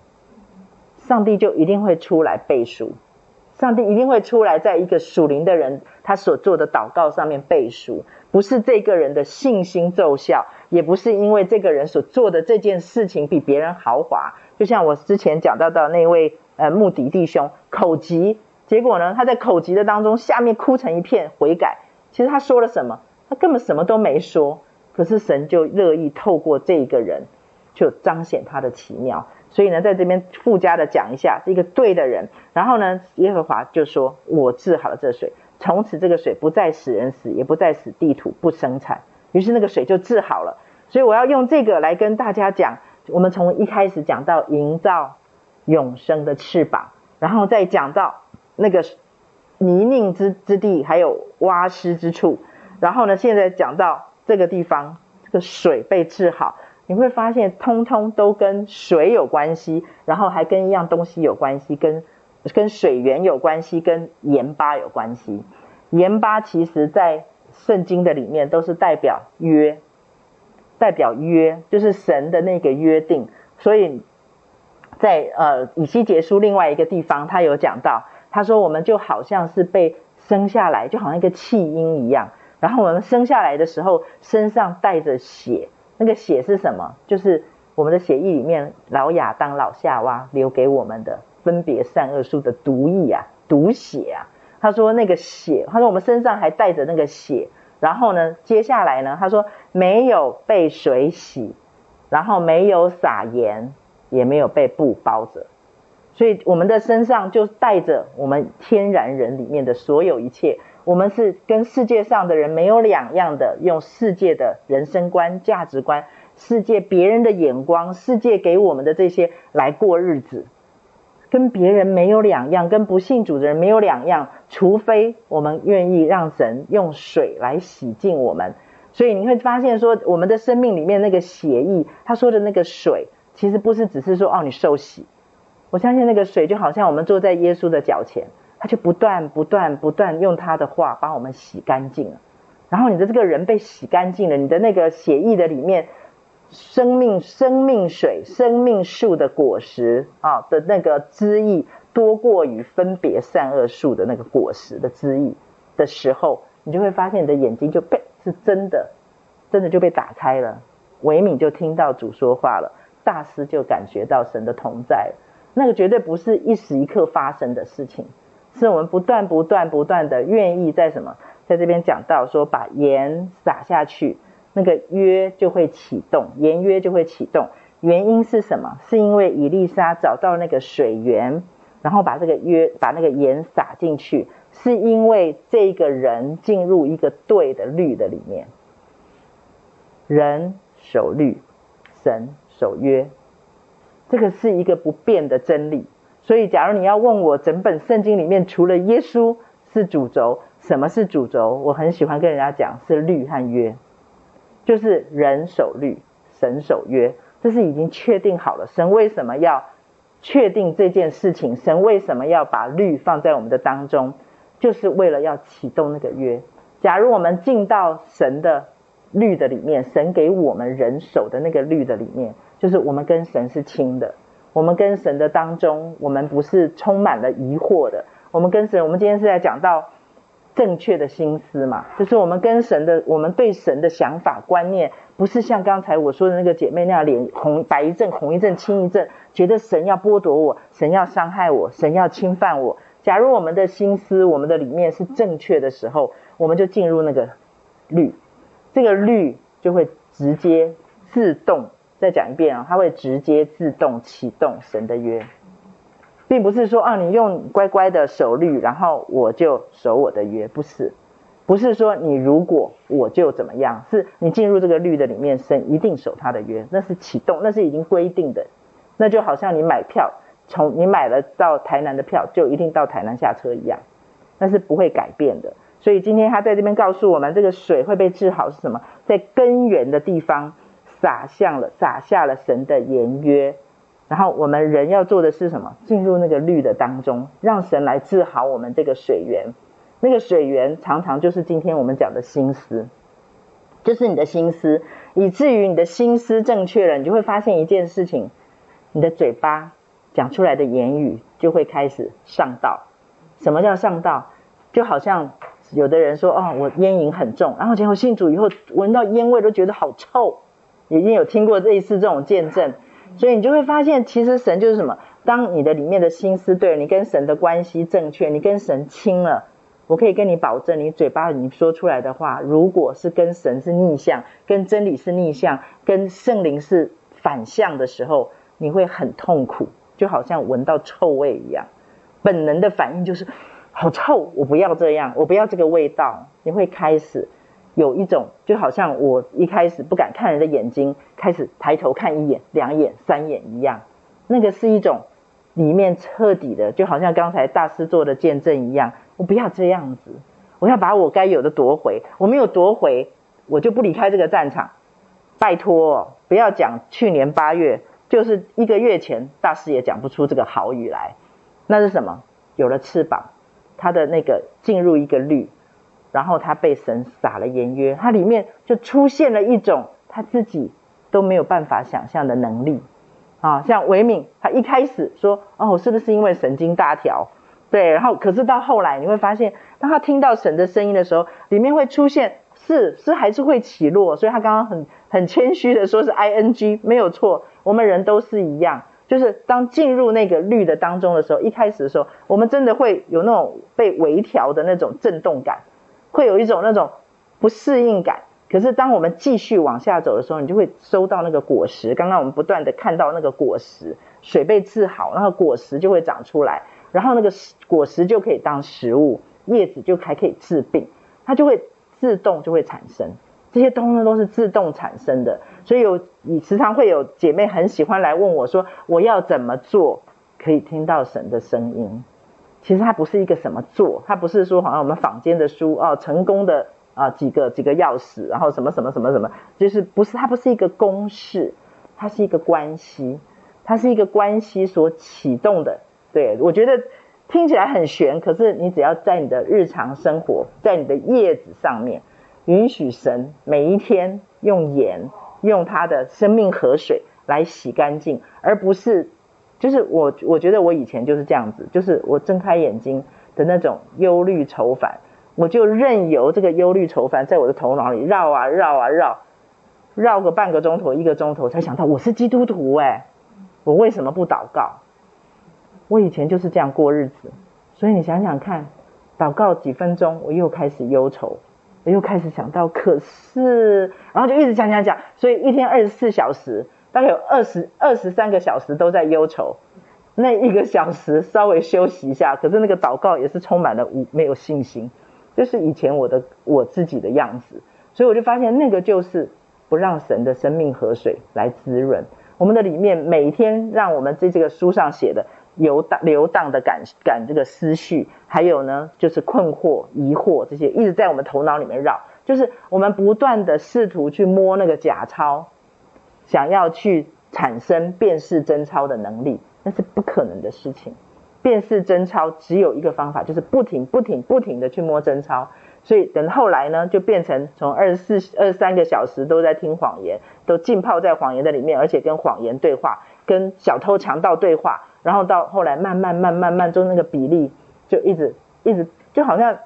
上帝就一定会出来背书。上帝一定会出来，在一个属灵的人他所做的祷告上面背书，不是这个人的信心奏效，也不是因为这个人所做的这件事情比别人豪华。就像我之前讲到的那位呃目的弟兄口疾，结果呢，他在口疾的当中下面哭成一片悔改，其实他说了什么？他根本什么都没说，可是神就乐意透过这一个人，就彰显他的奇妙。所以呢，在这边附加的讲一下，一个对的人。然后呢，耶和华就说：“我治好了这水，从此这个水不再使人死，也不再使地土不生产。”于是那个水就治好了。所以我要用这个来跟大家讲，我们从一开始讲到营造永生的翅膀，然后再讲到那个泥泞之之地，还有挖湿之处，然后呢，现在讲到这个地方，这个水被治好。你会发现，通通都跟水有关系，然后还跟一样东西有关系，跟跟水源有关系，跟盐巴有关系。盐巴其实在圣经的里面都是代表约，代表约就是神的那个约定。所以在呃以西结书另外一个地方，他有讲到，他说我们就好像是被生下来，就好像一个弃婴一样，然后我们生下来的时候身上带着血。那个血是什么？就是我们的血液里面，老亚当、老夏娃留给我们的分别善恶树的毒液啊，毒血啊。他说那个血，他说我们身上还带着那个血。然后呢，接下来呢，他说没有被水洗，然后没有撒盐，也没有被布包着，所以我们的身上就带着我们天然人里面的所有一切。我们是跟世界上的人没有两样的，用世界的人生观、价值观、世界别人的眼光、世界给我们的这些来过日子，跟别人没有两样，跟不信主的人没有两样，除非我们愿意让神用水来洗净我们。所以你会发现说，我们的生命里面那个血液，他说的那个水，其实不是只是说哦，你受洗。我相信那个水就好像我们坐在耶稣的脚前。他就不断、不断、不断用他的话把我们洗干净了，然后你的这个人被洗干净了，你的那个血液的里面，生命、生命水、生命树的果实啊的那个汁液多过于分别善恶树的那个果实的汁液的时候，你就会发现你的眼睛就被是真的，真的就被打开了。维敏就听到主说话了，大师就感觉到神的同在，那个绝对不是一时一刻发生的事情。是我们不断、不断、不断的愿意在什么，在这边讲到说，把盐撒下去，那个约就会启动，盐约就会启动。原因是什么？是因为以利沙找到那个水源，然后把这个约、把那个盐撒进去，是因为这个人进入一个对的律的里面，人守律，神守约，这个是一个不变的真理。所以，假如你要问我整本圣经里面除了耶稣是主轴，什么是主轴？我很喜欢跟人家讲是律和约，就是人守律，神守约，这是已经确定好了。神为什么要确定这件事情？神为什么要把律放在我们的当中？就是为了要启动那个约，假如我们进到神的律的里面，神给我们人手的那个律的里面，就是我们跟神是亲的，我们跟神的当中，我们不是充满了疑惑的。我们跟神，我们今天是在讲到正确的心思嘛，就是我们跟神的，我们对神的想法观念，不是像刚才我说的那个姐妹那样脸红白一阵红一阵青一阵，觉得神要剥夺我，神要伤害我，神要侵犯我。假如我们的心思，我们的里面是正确的时候，我们就进入那个律，这个律就会直接自动，再讲一遍啊，它会直接自动启动神的约，并不是说啊，你用乖乖的守律，然后我就守我的约，不是，不是说你如果我就怎么样，是你进入这个律的里面，神一定守他的约，那是启动，那是已经规定的，那就好像你买票。从你买了到台南的票，就一定到台南下车一样，那是不会改变的。所以今天他在这边告诉我们，这个水会被治好是什么？在根源的地方撒向了撒下了神的言约，然后我们人要做的是什么？进入那个律的当中，让神来治好我们这个水源。那个水源常常就是今天我们讲的心思，就是你的心思，以至于你的心思正确了，你就会发现一件事情，你的嘴巴。讲出来的言语就会开始上道。什么叫上道？就好像有的人说：“哦，我烟瘾很重。”然后结果信主以后，闻到烟味都觉得好臭。已经有听过类似这种见证，所以你就会发现，其实神就是什么？当你的里面的心思对了，你跟神的关系正确，你跟神亲了，我可以跟你保证，你嘴巴你说出来的话，如果是跟神是逆向，跟真理是逆向，跟圣灵是反向的时候，你会很痛苦。就好像闻到臭味一样，本能的反应就是好臭，我不要这样，我不要这个味道。你会开始有一种，就好像我一开始不敢看人的眼睛，开始抬头看一眼、两眼、三眼一样。那个是一种里面彻底的，就好像刚才大师做的见证一样。我不要这样子，我要把我该有的夺回。我没有夺回，我就不离开这个战场。拜托，不要讲去年八月。就是一个月前，大师也讲不出这个好语来，那是什么？有了翅膀，他的那个进入一个律，然后他被神撒了盐约，他里面就出现了一种他自己都没有办法想象的能力啊！像维敏，他一开始说哦，是不是因为神经大条？对，然后可是到后来你会发现，当他听到神的声音的时候，里面会出现是是还是会起落，所以他刚刚很很谦虚的说是 ing 没有错。我们人都是一样，就是当进入那个绿的当中的时候，一开始的时候，我们真的会有那种被微调的那种震动感，会有一种那种不适应感。可是当我们继续往下走的时候，你就会收到那个果实。刚刚我们不断的看到那个果实，水被治好，然后果实就会长出来，然后那个果实就可以当食物，叶子就还可以治病，它就会自动就会产生。这些东西都是自动产生的，所以有你时常会有姐妹很喜欢来问我说，我要怎么做可以听到神的声音？其实它不是一个什么做，它不是说好像我们坊间的书哦，成功的啊几个几个钥匙，然后什么什么什么什么，就是不是它不是一个公式，它是一个关系，它是一个关系所启动的。对，我觉得听起来很玄，可是你只要在你的日常生活，在你的叶子上面。允许神每一天用盐，用他的生命河水来洗干净，而不是，就是我我觉得我以前就是这样子，就是我睁开眼睛的那种忧虑愁烦，我就任由这个忧虑愁烦在我的头脑里绕啊绕啊绕，绕个半个钟头一个钟头才想到我是基督徒哎，我为什么不祷告？我以前就是这样过日子，所以你想想看，祷告几分钟我又开始忧愁。我又开始想到，可是，然后就一直讲讲讲，所以一天二十四小时，大概有二十二十三个小时都在忧愁。那一个小时稍微休息一下，可是那个祷告也是充满了无没有信心，就是以前我的我自己的样子。所以我就发现，那个就是不让神的生命河水来滋润我们的里面，每天让我们在这个书上写的。游荡流荡的感感这个思绪，还有呢，就是困惑、疑惑这些，一直在我们头脑里面绕。就是我们不断的试图去摸那个假钞，想要去产生辨识真钞的能力，那是不可能的事情。辨识真钞只有一个方法，就是不停、不停、不停的去摸真钞。所以等后来呢，就变成从二十四、二十三个小时都在听谎言，都浸泡在谎言的里面，而且跟谎言对话，跟小偷强盗对话，然后到后来慢慢、慢、慢慢，就那个比例就一直、一直，就好像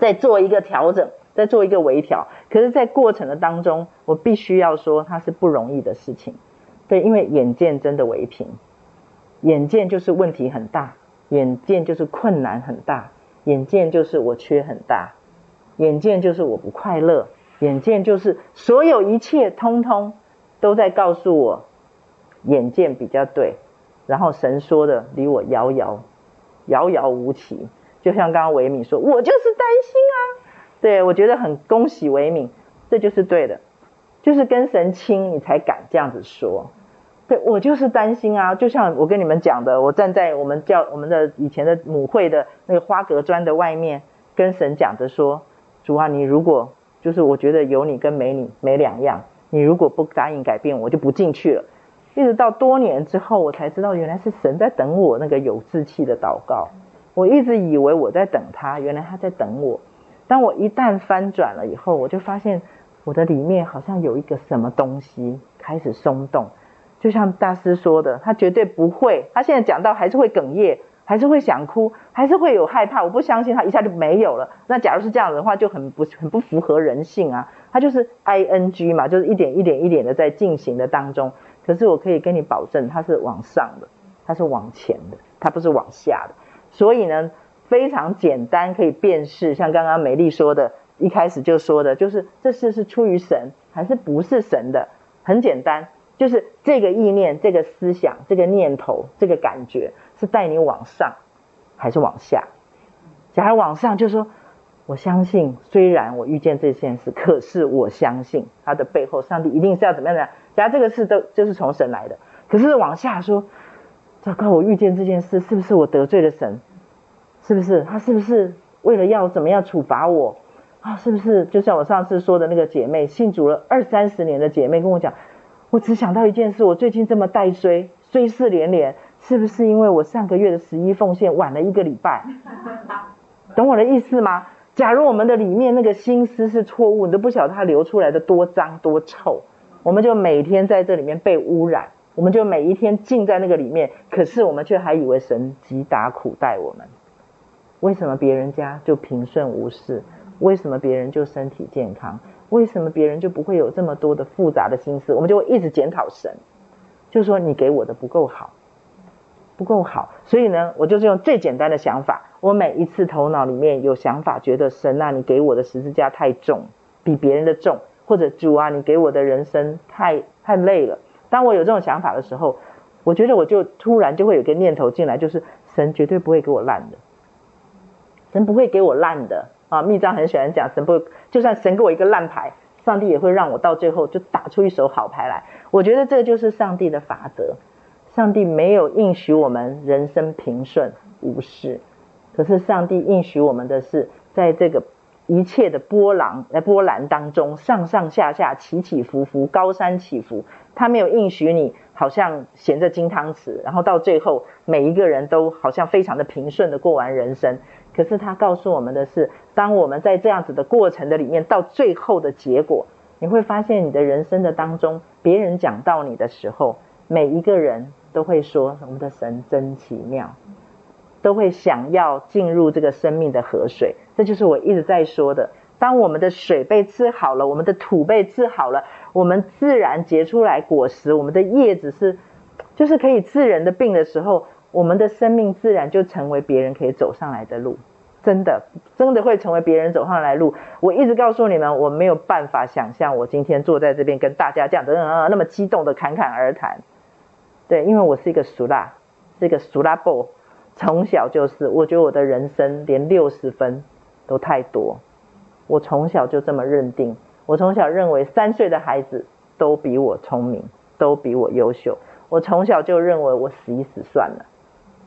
在做一个调整，在做一个微调。可是，在过程的当中，我必须要说，它是不容易的事情。对，因为眼见真的为凭，眼见就是问题很大，眼见就是困难很大，眼见就是我缺很大。眼见就是我不快乐，眼见就是所有一切通通都在告诉我，眼见比较对，然后神说的离我遥遥遥遥无期，就像刚刚维敏说，我就是担心啊，对，我觉得很恭喜维敏，这就是对的，就是跟神亲你才敢这样子说，对，我就是担心啊，就像我跟你们讲的，我站在我们教我们的以前的母会的那个花格砖的外面，跟神讲着说。主啊，你如果就是我觉得有你跟没你没两样，你如果不答应改变，我就不进去了。一直到多年之后，我才知道原来是神在等我那个有志气的祷告。我一直以为我在等他，原来他在等我。当我一旦翻转了以后，我就发现我的里面好像有一个什么东西开始松动，就像大师说的，他绝对不会，他现在讲到还是会哽咽。还是会想哭，还是会有害怕。我不相信他一下就没有了。那假如是这样的话，就很不很不符合人性啊。他就是 ing 嘛，就是一点一点一点的在进行的当中。可是我可以跟你保证，它是往上的，它是往前的，它不是往下的。所以呢，非常简单可以辨识。像刚刚美丽说的，一开始就说的，就是这事是出于神还是不是神的，很简单，就是这个意念、这个思想、这个念头、这个感觉。是带你往上，还是往下？假如往上，就说我相信，虽然我遇见这件事，可是我相信它的背后，上帝一定是要怎么样的？假如这个事都就是从神来的，可是往下说，糟糕，我遇见这件事，是不是我得罪了神？是不是他是不是为了要怎么样处罚我啊？是不是就像我上次说的那个姐妹，信主了二三十年的姐妹跟我讲，我只想到一件事，我最近这么带衰，衰事连连。是不是因为我上个月的十一奉献晚了一个礼拜？懂我的意思吗？假如我们的里面那个心思是错误，你都不晓得它流出来的多脏多臭，我们就每天在这里面被污染，我们就每一天浸在那个里面，可是我们却还以为神极大苦待我们。为什么别人家就平顺无事？为什么别人就身体健康？为什么别人就不会有这么多的复杂的心思？我们就会一直检讨神，就说你给我的不够好。不够好，所以呢，我就是用最简单的想法。我每一次头脑里面有想法，觉得神啊，你给我的十字架太重，比别人的重，或者主啊，你给我的人生太太累了。当我有这种想法的时候，我觉得我就突然就会有个念头进来，就是神绝对不会给我烂的，神不会给我烂的啊！密章很喜欢讲，神不，就算神给我一个烂牌，上帝也会让我到最后就打出一手好牌来。我觉得这就是上帝的法则。上帝没有应许我们人生平顺无事，可是上帝应许我们的是，在这个一切的波浪、在波澜当中，上上下下、起起伏伏、高山起伏，他没有应许你好像衔着金汤匙，然后到最后每一个人都好像非常的平顺的过完人生。可是他告诉我们的是，当我们在这样子的过程的里面，到最后的结果，你会发现你的人生的当中，别人讲到你的时候，每一个人。都会说我们的神真奇妙，都会想要进入这个生命的河水。这就是我一直在说的。当我们的水被治好了，我们的土被治好了，我们自然结出来果实，我们的叶子是就是可以治人的病的时候，我们的生命自然就成为别人可以走上来的路。真的，真的会成为别人走上来路。我一直告诉你们，我没有办法想象我今天坐在这边跟大家这样子那么激动的侃侃而谈。对，因为我是一个俗辣，是一个俗辣 boy，从小就是，我觉得我的人生连六十分都太多。我从小就这么认定，我从小认为三岁的孩子都比我聪明，都比我优秀。我从小就认为我死一死算了，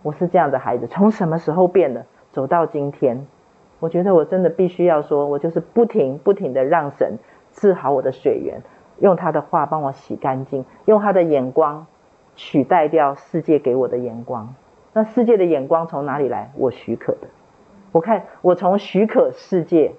我是这样的孩子。从什么时候变的？走到今天，我觉得我真的必须要说，我就是不停不停的让神治好我的水源，用他的话帮我洗干净，用他的眼光。取代掉世界给我的眼光，那世界的眼光从哪里来？我许可的。我看我从许可世界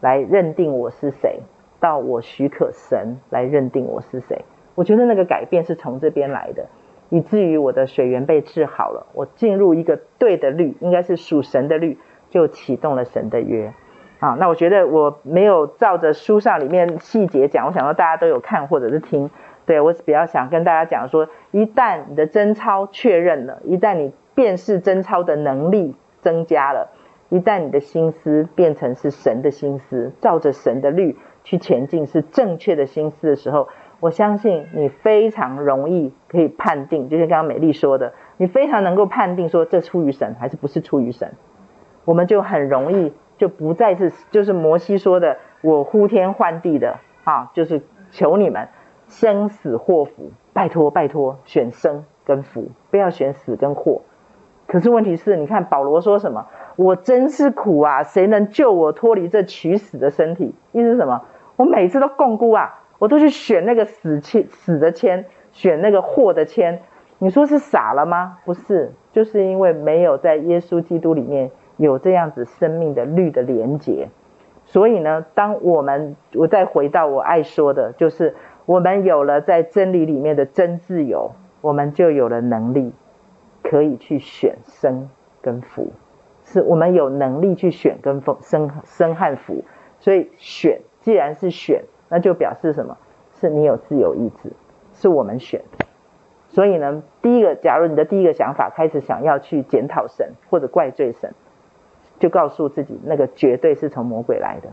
来认定我是谁，到我许可神来认定我是谁。我觉得那个改变是从这边来的，以至于我的水源被治好了，我进入一个对的律，应该是属神的律，就启动了神的约。啊，那我觉得我没有照着书上里面细节讲，我想说大家都有看或者是听。对，我比较想跟大家讲说，一旦你的贞操确认了，一旦你辨识贞操的能力增加了，一旦你的心思变成是神的心思，照着神的律去前进是正确的心思的时候，我相信你非常容易可以判定，就像刚刚美丽说的，你非常能够判定说这出于神还是不是出于神，我们就很容易就不再是就是摩西说的我呼天唤地的啊，就是求你们。生死祸福，拜托拜托，选生跟福，不要选死跟祸。可是问题是，你看保罗说什么？我真是苦啊！谁能救我脱离这取死的身体？意思是什么？我每次都摃龟啊，我都去选那个死签，死的签，选那个祸的签。你说是傻了吗？不是，就是因为没有在耶稣基督里面有这样子生命的律的连结。所以呢，当我们我再回到我爱说的，就是。我们有了在真理里面的真自由，我们就有了能力，可以去选生跟福，是我们有能力去选跟风生生和福。所以选，既然是选，那就表示什么？是你有自由意志，是我们选。所以呢，第一个，假如你的第一个想法开始想要去检讨神或者怪罪神，就告诉自己，那个绝对是从魔鬼来的。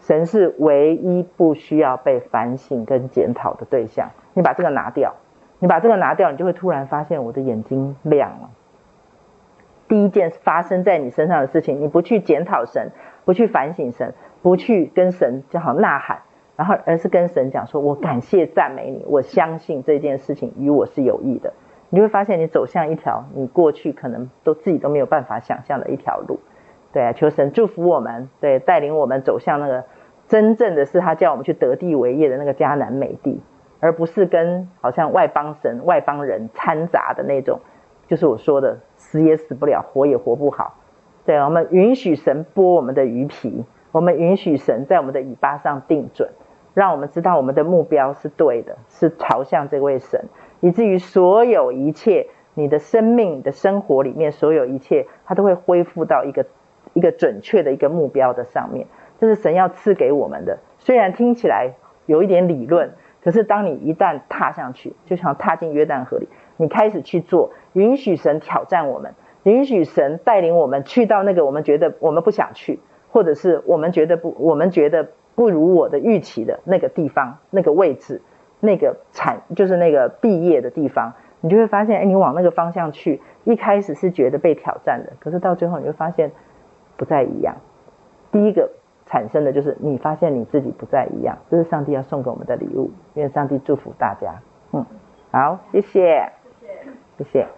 神是唯一不需要被反省跟检讨的对象。你把这个拿掉，你把这个拿掉，你就会突然发现我的眼睛亮了。第一件发生在你身上的事情，你不去检讨神，不去反省神，不去跟神叫好呐喊，然后而是跟神讲说：“我感谢赞美你，我相信这件事情与我是有益的。”你就会发现你走向一条你过去可能都自己都没有办法想象的一条路。对啊，求神祝福我们，对，带领我们走向那个。真正的是他叫我们去得地为业的那个迦南美地，而不是跟好像外邦神、外邦人掺杂的那种，就是我说的死也死不了，活也活不好。对，我们允许神剥我们的鱼皮，我们允许神在我们的尾巴上定准，让我们知道我们的目标是对的，是朝向这位神，以至于所有一切你的生命你的生活里面所有一切，它都会恢复到一个一个准确的一个目标的上面。这是神要赐给我们的，虽然听起来有一点理论，可是当你一旦踏上去，就像踏进约旦河里，你开始去做，允许神挑战我们，允许神带领我们去到那个我们觉得我们不想去，或者是我们觉得不，我们觉得不如我的预期的那个地方、那个位置、那个产，就是那个毕业的地方，你就会发现，哎，你往那个方向去，一开始是觉得被挑战的，可是到最后你会发现不再一样。第一个。产生的就是你发现你自己不再一样，这是上帝要送给我们的礼物。愿上帝祝福大家。嗯，好，谢谢，谢谢，谢谢。